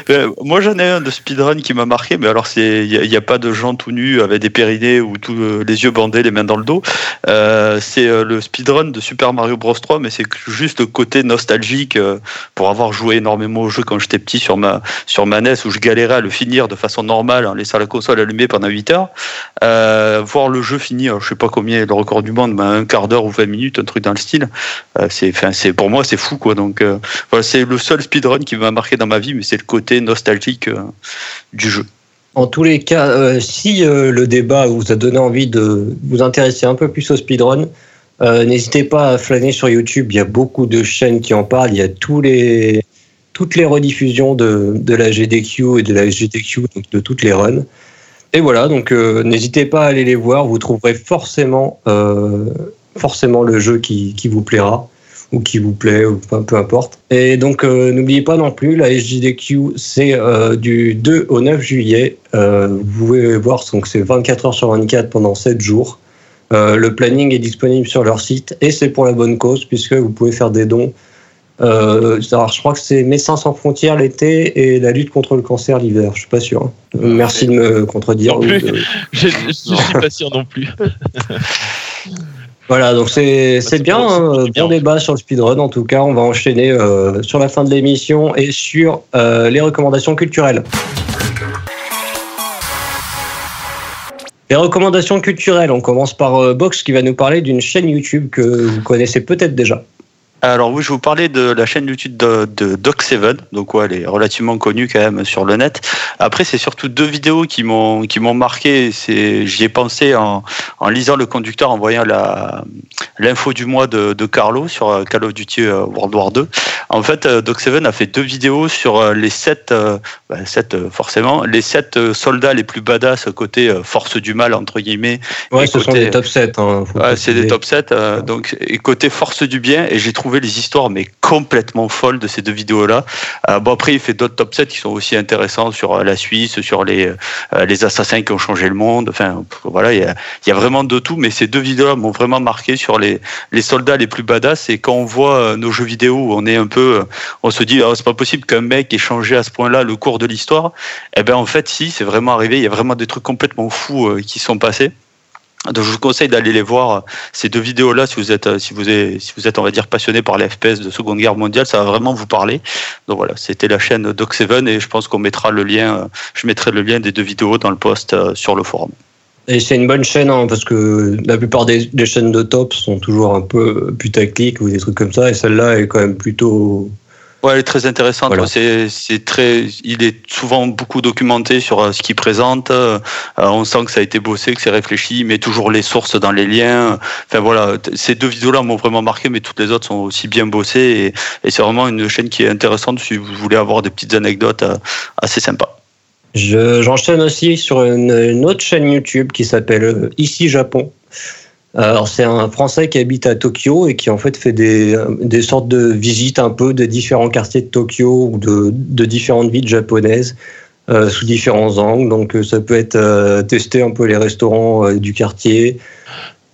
Euh, moi j'en ai un de speedrun qui m'a marqué, mais alors il n'y a, pas de gens tout nus avec des périnées ou tout, euh, les yeux bandés, les mains dans le dos. Euh, c'est le speedrun de Super Mario Bros 3, mais c'est juste le côté nostalgique pour avoir joué énormément au jeu quand j'étais petit sur ma NES où je galérais à le finir de façon normale en laissant la console allumée pendant 8 heures. Voir le jeu finir, je sais pas combien est le record du monde, mais un quart d'heure ou 20 minutes, un truc dans le style. C'est pour moi c'est fou quoi. Donc voilà, c'est le seul speedrun qui m'a marqué dans ma vie, mais c'est le côté nostalgique euh, du jeu. En tous les cas, euh, si euh, le débat vous a donné envie de vous intéresser un peu plus au speedrun, n'hésitez pas à flâner sur YouTube. Il y a beaucoup de chaînes qui en parlent. Il y a tous les, toutes les rediffusions de, de la GDQ et de la GDQ, donc de toutes les runs. Et voilà, donc n'hésitez pas à aller les voir. Vous trouverez forcément, forcément le jeu qui, qui vous plaira ou qui vous plaît, ou peu, peu importe. Et donc, euh, n'oubliez pas non plus, la SJDQ, c'est euh, du 2 au 9 juillet. Euh, vous pouvez voir, donc c'est 24 heures sur 24 pendant 7 jours. Euh, le planning est disponible sur leur site et c'est pour la bonne cause puisque vous pouvez faire des dons. Euh, alors, je crois que c'est Médecins sans frontières l'été et la lutte contre le cancer l'hiver. Je suis pas sûr. hein. Merci de me contredire. De- Je, je suis pas sûr non plus. Voilà, donc c'est c'est bien, hein, bien. bon débat sur le speedrun. En tout cas, on va enchaîner euh, sur la fin de l'émission et sur euh, les recommandations culturelles. Les recommandations culturelles, on commence par euh, Box qui va nous parler d'une chaîne YouTube que vous connaissez peut-être déjà. Alors oui, je vous parler de la chaîne YouTube de, de Doc7, donc ouais, elle est relativement connue quand même sur le net. Après, c'est surtout deux vidéos qui m'ont qui m'ont marqué. C'est j'y ai pensé en, en lisant le conducteur, en voyant la l'info du mois de, de Carlo sur euh, Call of Duty euh, World War 2. En fait, euh, Doc7 a fait deux vidéos sur les sept, bah, sept forcément, les sept soldats les plus badass côté force du mal entre guillemets. Ouais, Et ce sont des top 7. hein, Ouais, c'est des top 7, euh, donc, et côté force du bien, et j'ai trouvé les histoires mais complètement folles de ces deux vidéos-là. Euh, bon après, il fait d'autres top 7 qui sont aussi intéressants sur euh, la Suisse, sur les les assassins qui ont changé le monde. Enfin voilà, il y a, vraiment de tout. Mais ces deux vidéos-là m'ont vraiment marqué sur les les soldats les plus badass. Et quand on voit nos jeux vidéo on est un peu, on se dit, oh, c'est pas possible qu'un mec ait changé à ce point-là le cours de l'histoire. Eh ben en fait, si, c'est vraiment arrivé. Il y a vraiment des trucs complètement fous qui sont passés. Donc je vous conseille d'aller les voir ces deux vidéos là si vous êtes si vous êtes si vous êtes on va dire passionné par les FPS de Seconde Guerre mondiale, ça va vraiment vous parler. Donc voilà, c'était la chaîne Doc7 et je pense qu'on mettra le lien je mettrai le lien des deux vidéos dans le post euh, sur le forum. Et c'est une bonne chaîne hein, parce que la plupart des, chaînes de top sont toujours un peu putaclic ou des trucs comme ça et celle-là est quand même plutôt Ouais, elle est très intéressante. C'est, très, il est souvent beaucoup documenté sur euh, ce qu'il présente. Euh, on sent que ça a été bossé, que c'est réfléchi, mais toujours les sources dans les liens. Enfin voilà, ces deux vidéos-là m'ont vraiment marqué, mais toutes les autres sont aussi bien bossées et, c'est vraiment une chaîne qui est intéressante si vous voulez avoir des petites anecdotes euh, assez sympas. j'enchaîne aussi sur une, une, autre chaîne YouTube qui s'appelle Ici Japon. Alors c'est un Français qui habite à Tokyo et qui en fait fait des, des sortes de visites un peu de différents quartiers de Tokyo ou de, de différentes villes japonaises euh, sous différents angles. Donc euh, ça peut être euh, tester un peu les restaurants euh, du quartier.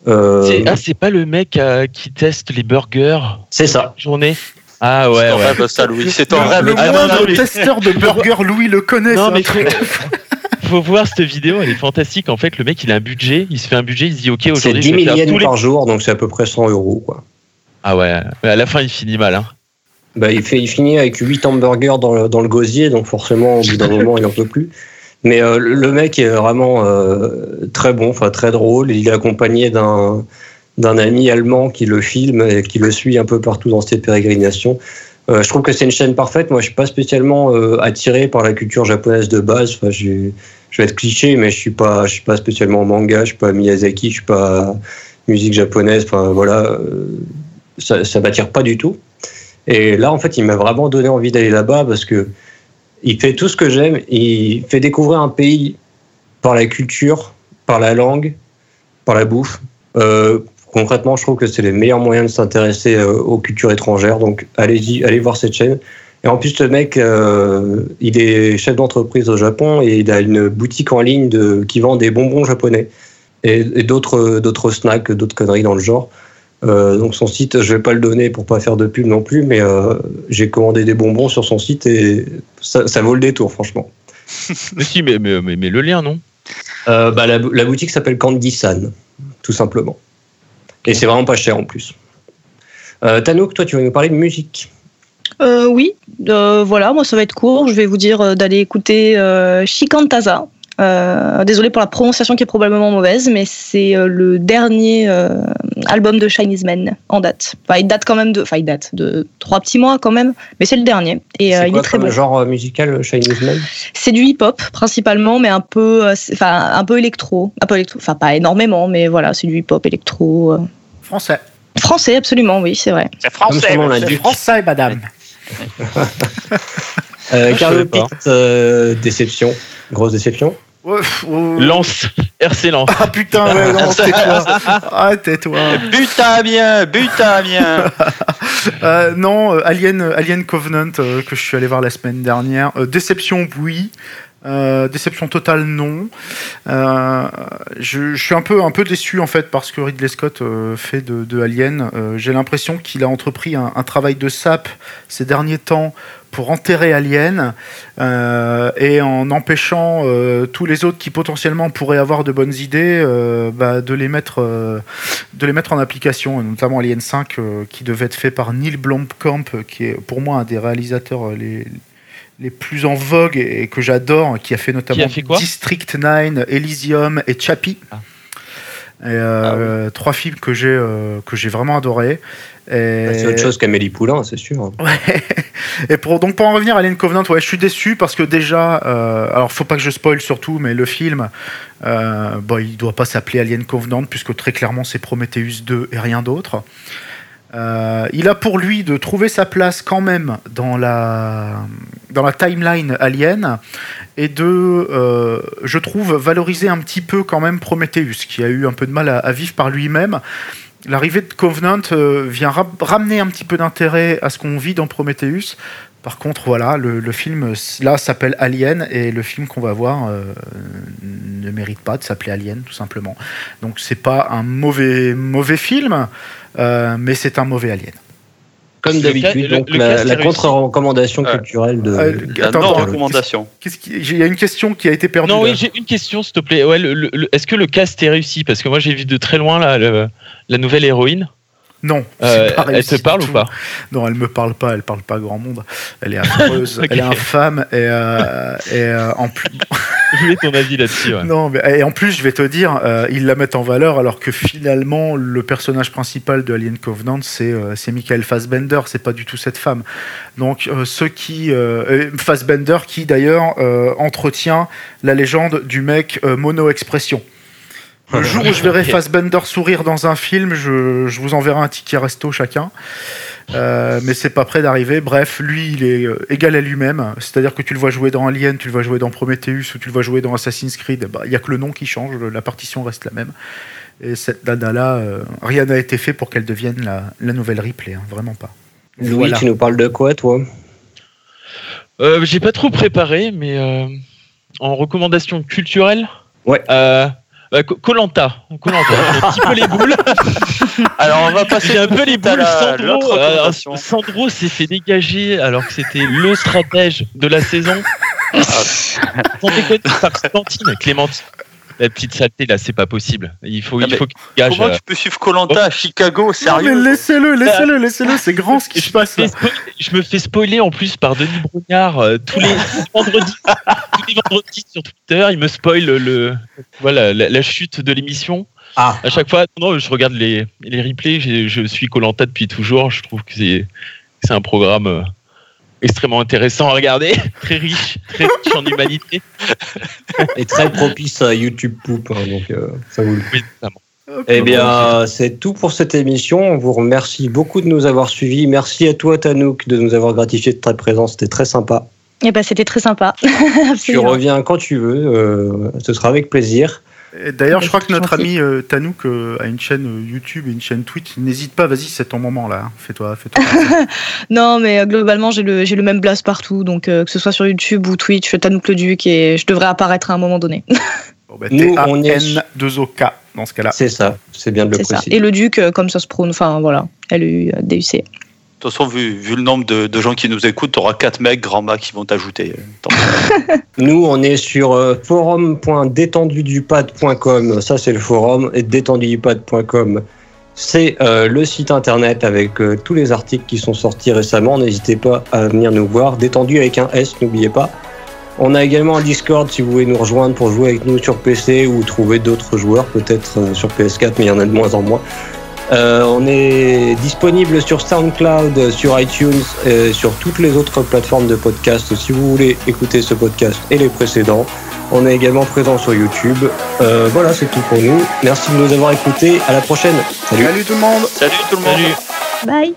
Euh, ah c'est pas le mec qui teste les burgers? C'est ça. Journée? Ah ouais, ouais. ça, Louis. C'est ton rêve. Le, ah, testeur de burgers, Louis le connaît. Non, mais faut voir cette vidéo, elle est fantastique. En fait, le mec, il a un budget, il se fait un budget, il se dit OK, aujourd'hui, c'est 10 000 yens par jour, donc c'est à peu près 100 euros, quoi. Ah ouais, mais à la fin, il finit mal, hein. Bah, il, fait, il finit avec 8 hamburgers dans le, dans le gosier, donc forcément, au bout d'un moment, il n'en peut plus. Mais euh, le mec est vraiment euh, très bon, enfin très drôle. Il est accompagné d'un d'un ami allemand qui le filme et qui le suit un peu partout dans cette pérégrination. Euh, je trouve que c'est une chaîne parfaite. Moi, je suis pas spécialement euh, attiré par la culture japonaise de base. Je vais être cliché, mais je suis pas, je suis pas spécialement manga. Je suis pas Miyazaki. Je suis pas musique japonaise. Enfin, voilà, euh, ça, ça m'attire pas du tout. Et là, en fait, il m'a vraiment donné envie d'aller là-bas parce que il fait tout ce que j'aime. Il fait découvrir un pays par la culture, par la langue, par la bouffe. Euh, concrètement, je trouve que c'est les meilleurs moyens de s'intéresser euh, aux cultures étrangères. Donc, allez-y, allez voir cette chaîne. Et en plus, le mec, euh, il est chef d'entreprise au Japon et il a une boutique en ligne de, qui vend des bonbons japonais et, d'autres, d'autres snacks, d'autres conneries dans le genre. Euh, donc son site, je vais pas le donner pour pas faire de pub non plus, mais j'ai commandé des bonbons sur son site et ça, ça vaut le détour, franchement. mais si, mais, mais, mais, le lien, non? Bah, la, la, boutique s'appelle Candy-san, tout simplement. Et c'est vraiment pas cher en plus. Euh, Tanouk, toi, tu vas nous parler de musique? Euh, oui, euh, voilà, moi ça va être court. Je vais vous dire euh, d'aller écouter Shikantaza. désolé pour la prononciation qui est probablement mauvaise, mais c'est le dernier album de Chinese Men en date. Enfin, il date quand même de, enfin, il date de trois petits mois quand même, mais c'est le dernier. Et il est très bon. genre musical Chinese Men? C'est du hip-hop principalement, mais un peu, enfin, un peu électro, un peu électro, enfin pas énormément, mais voilà, c'est du hip-hop électro. Français. Français, absolument, oui, c'est vrai. C'est français, c'est français, madame. euh, Carlo Pitt, euh, déception, grosse déception. Lance, Ah putain, ouais, lance, tais-toi. Ah, tais-toi. Butin bien, butin bien. euh, non, euh, Alien, Alien Covenant euh, que je suis allé voir la semaine dernière. Euh, déception, oui. Euh, déception totale, non. Euh, je, suis un peu, un peu déçu en fait parce que Ridley Scott euh, fait de, Alien. J'ai l'impression qu'il a entrepris un, travail de sap ces derniers temps pour enterrer Alien et en empêchant tous les autres qui potentiellement pourraient avoir de bonnes idées bah, de, les mettre, de les mettre en application, notamment Alien 5 qui devait être fait par Neil Blomkamp, qui est pour moi un des réalisateurs les les plus en vogue et que j'adore, qui a fait notamment a fait District 9, Elysium et Chappie. Ah. Et, euh, ah oui. Trois films que j'ai euh, que j'ai vraiment adoré. Et... C'est autre chose qu'Amélie Poulain, c'est sûr. Ouais. Et pour donc pour en revenir à Alien Covenant, ouais, je suis déçu parce que déjà, euh, alors faut pas que je spoil surtout, mais le film, euh, bon, il doit pas s'appeler Alien Covenant puisque très clairement c'est Prometheus 2 et rien d'autre. Euh, il a pour lui de trouver sa place quand même dans la, dans la timeline alien et de, euh, je trouve, valoriser un petit peu quand même Prometheus, qui a eu un peu de mal à, vivre par lui-même. l'arrivée de Covenant euh, vient ramener un petit peu d'intérêt à ce qu'on vit dans Prometheus. Par contre, voilà, le, film là s'appelle Alien et le film qu'on va voir euh, ne mérite pas de s'appeler Alien, tout simplement. Donc c'est pas un mauvais mauvais film, euh, mais c'est un mauvais Alien. Comme d'habitude, donc la, contre-recommandation culturelle de. la non-recommandation. Il y a une question qui a été perdue. Non, oui, j'ai une question, s'il te plaît. Ouais, Est-ce que le cast est réussi? Parce que moi, j'ai vu de très loin là, la nouvelle héroïne. Non. Euh, elle te parle ou pas? Non, elle me parle pas. Elle parle pas grand monde. Elle est affreuse. Elle est infâme et, euh, et euh, en plus. je voulais ton avis là-dessus. Non, mais et en plus, je vais te dire, ils la mettent en valeur alors que finalement, le personnage principal de Alien Covenant, c'est c'est Michael Fassbender. C'est pas du tout cette femme. Donc, ceux qui Fassbender, qui d'ailleurs entretient la légende du mec mono expression. Le jour où je verrai Fassbender sourire dans un film, je, vous enverrai un ticket resto chacun. Euh, mais c'est pas prêt d'arriver. Bref, lui, il est euh, égal à lui-même. C'est-à-dire que tu le vois jouer dans Alien, tu le vois jouer dans Prometheus ou tu le vois jouer dans Assassin's Creed. Bah, il n'y a que le nom qui change, la partition reste la même. Et cette nana-là, euh, rien n'a été fait pour qu'elle devienne la, nouvelle Ripley, hein, vraiment pas. Louis, tu nous parles de quoi, toi? J'ai pas trop préparé, mais en recommandation culturelle Ouais. Bah, Colanta, Colanta, un petit peu les boules. Alors on va passer un peu les boules. Sandro, Sandro s'est fait dégager alors que c'était le stratège de la saison. Sans déconner, par Clémentine, Clémentine la petite saleté là, c'est pas possible. Il faut, il faut qu'il gage. Comment tu peux suivre Colanta à Chicago, sérieux non, mais laissez-le, laissez-le, laissez-le, c'est grand ce qui se passe. je me fais spoiler en plus par Denis Brognard euh, tous les vendredis, tous les vendredis sur Twitter. Il me spoil le, voilà, la, chute de l'émission. Ah. À chaque fois, non, je regarde les, les replays. Je suis Colanta depuis toujours. Je trouve que c'est, c'est un programme euh, extrêmement intéressant à regarder, très riche, très riche en humanité. Et très propice à YouTube Poop, hein, donc euh, ça vous le Eh bien, c'est tout pour cette émission. On vous remercie beaucoup de nous avoir suivis. Merci à toi, Tanouk, de nous avoir gratifié de ta présence. C'était très sympa. Eh ben, c'était très sympa. tu reviens quand tu veux. Euh, ce sera avec plaisir. D'ailleurs, je crois que notre ami euh, Tanouk euh, a une chaîne euh, YouTube et une chaîne Twitch. N'hésite pas, vas-y, c'est ton moment là. Fais-toi, fais-toi. non, mais globalement, j'ai le, même blast partout. Donc, que ce soit sur YouTube ou Twitch, Tanouk le Duc et je devrais apparaître à un moment donné. bon, bah, Nous, on est 2 OK dans ce cas-là. C'est ça, c'est bien de le préciser. Et le Duc, comme ça se prône, enfin voilà, L-U-D-U-C. Toute façon, vu, vu le nombre de, gens qui nous écoutent, tu auras 4 mecs, grand max, qui vont t'ajouter. Nous, on est sur euh, forum.détendudupad.com. Ça, c'est le forum. Et détendudupad.com, c'est euh, le site internet avec euh, tous les articles qui sont sortis récemment. N'hésitez pas à venir nous voir. Détendu avec un S, n'oubliez pas. On a également un Discord si vous voulez nous rejoindre pour jouer avec nous sur PC ou trouver d'autres joueurs, peut-être sur PS4, mais il y en a de moins en moins. Euh, on est disponible sur SoundCloud, sur iTunes, et sur toutes les autres plateformes de podcast si vous voulez écouter ce podcast et les précédents. On est également présent sur YouTube. Euh, voilà, c'est tout pour nous. Merci de nous avoir écoutés. À la prochaine. Salut. Salut tout le monde. Salut tout le monde. Bye.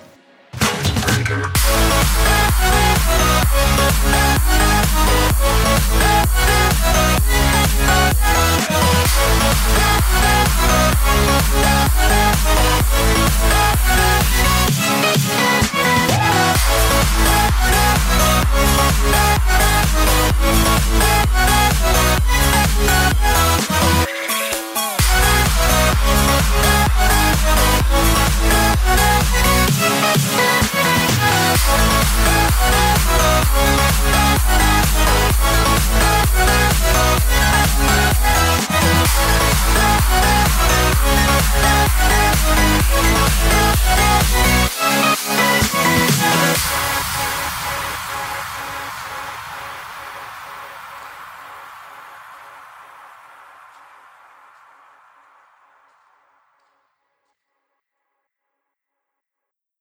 We'll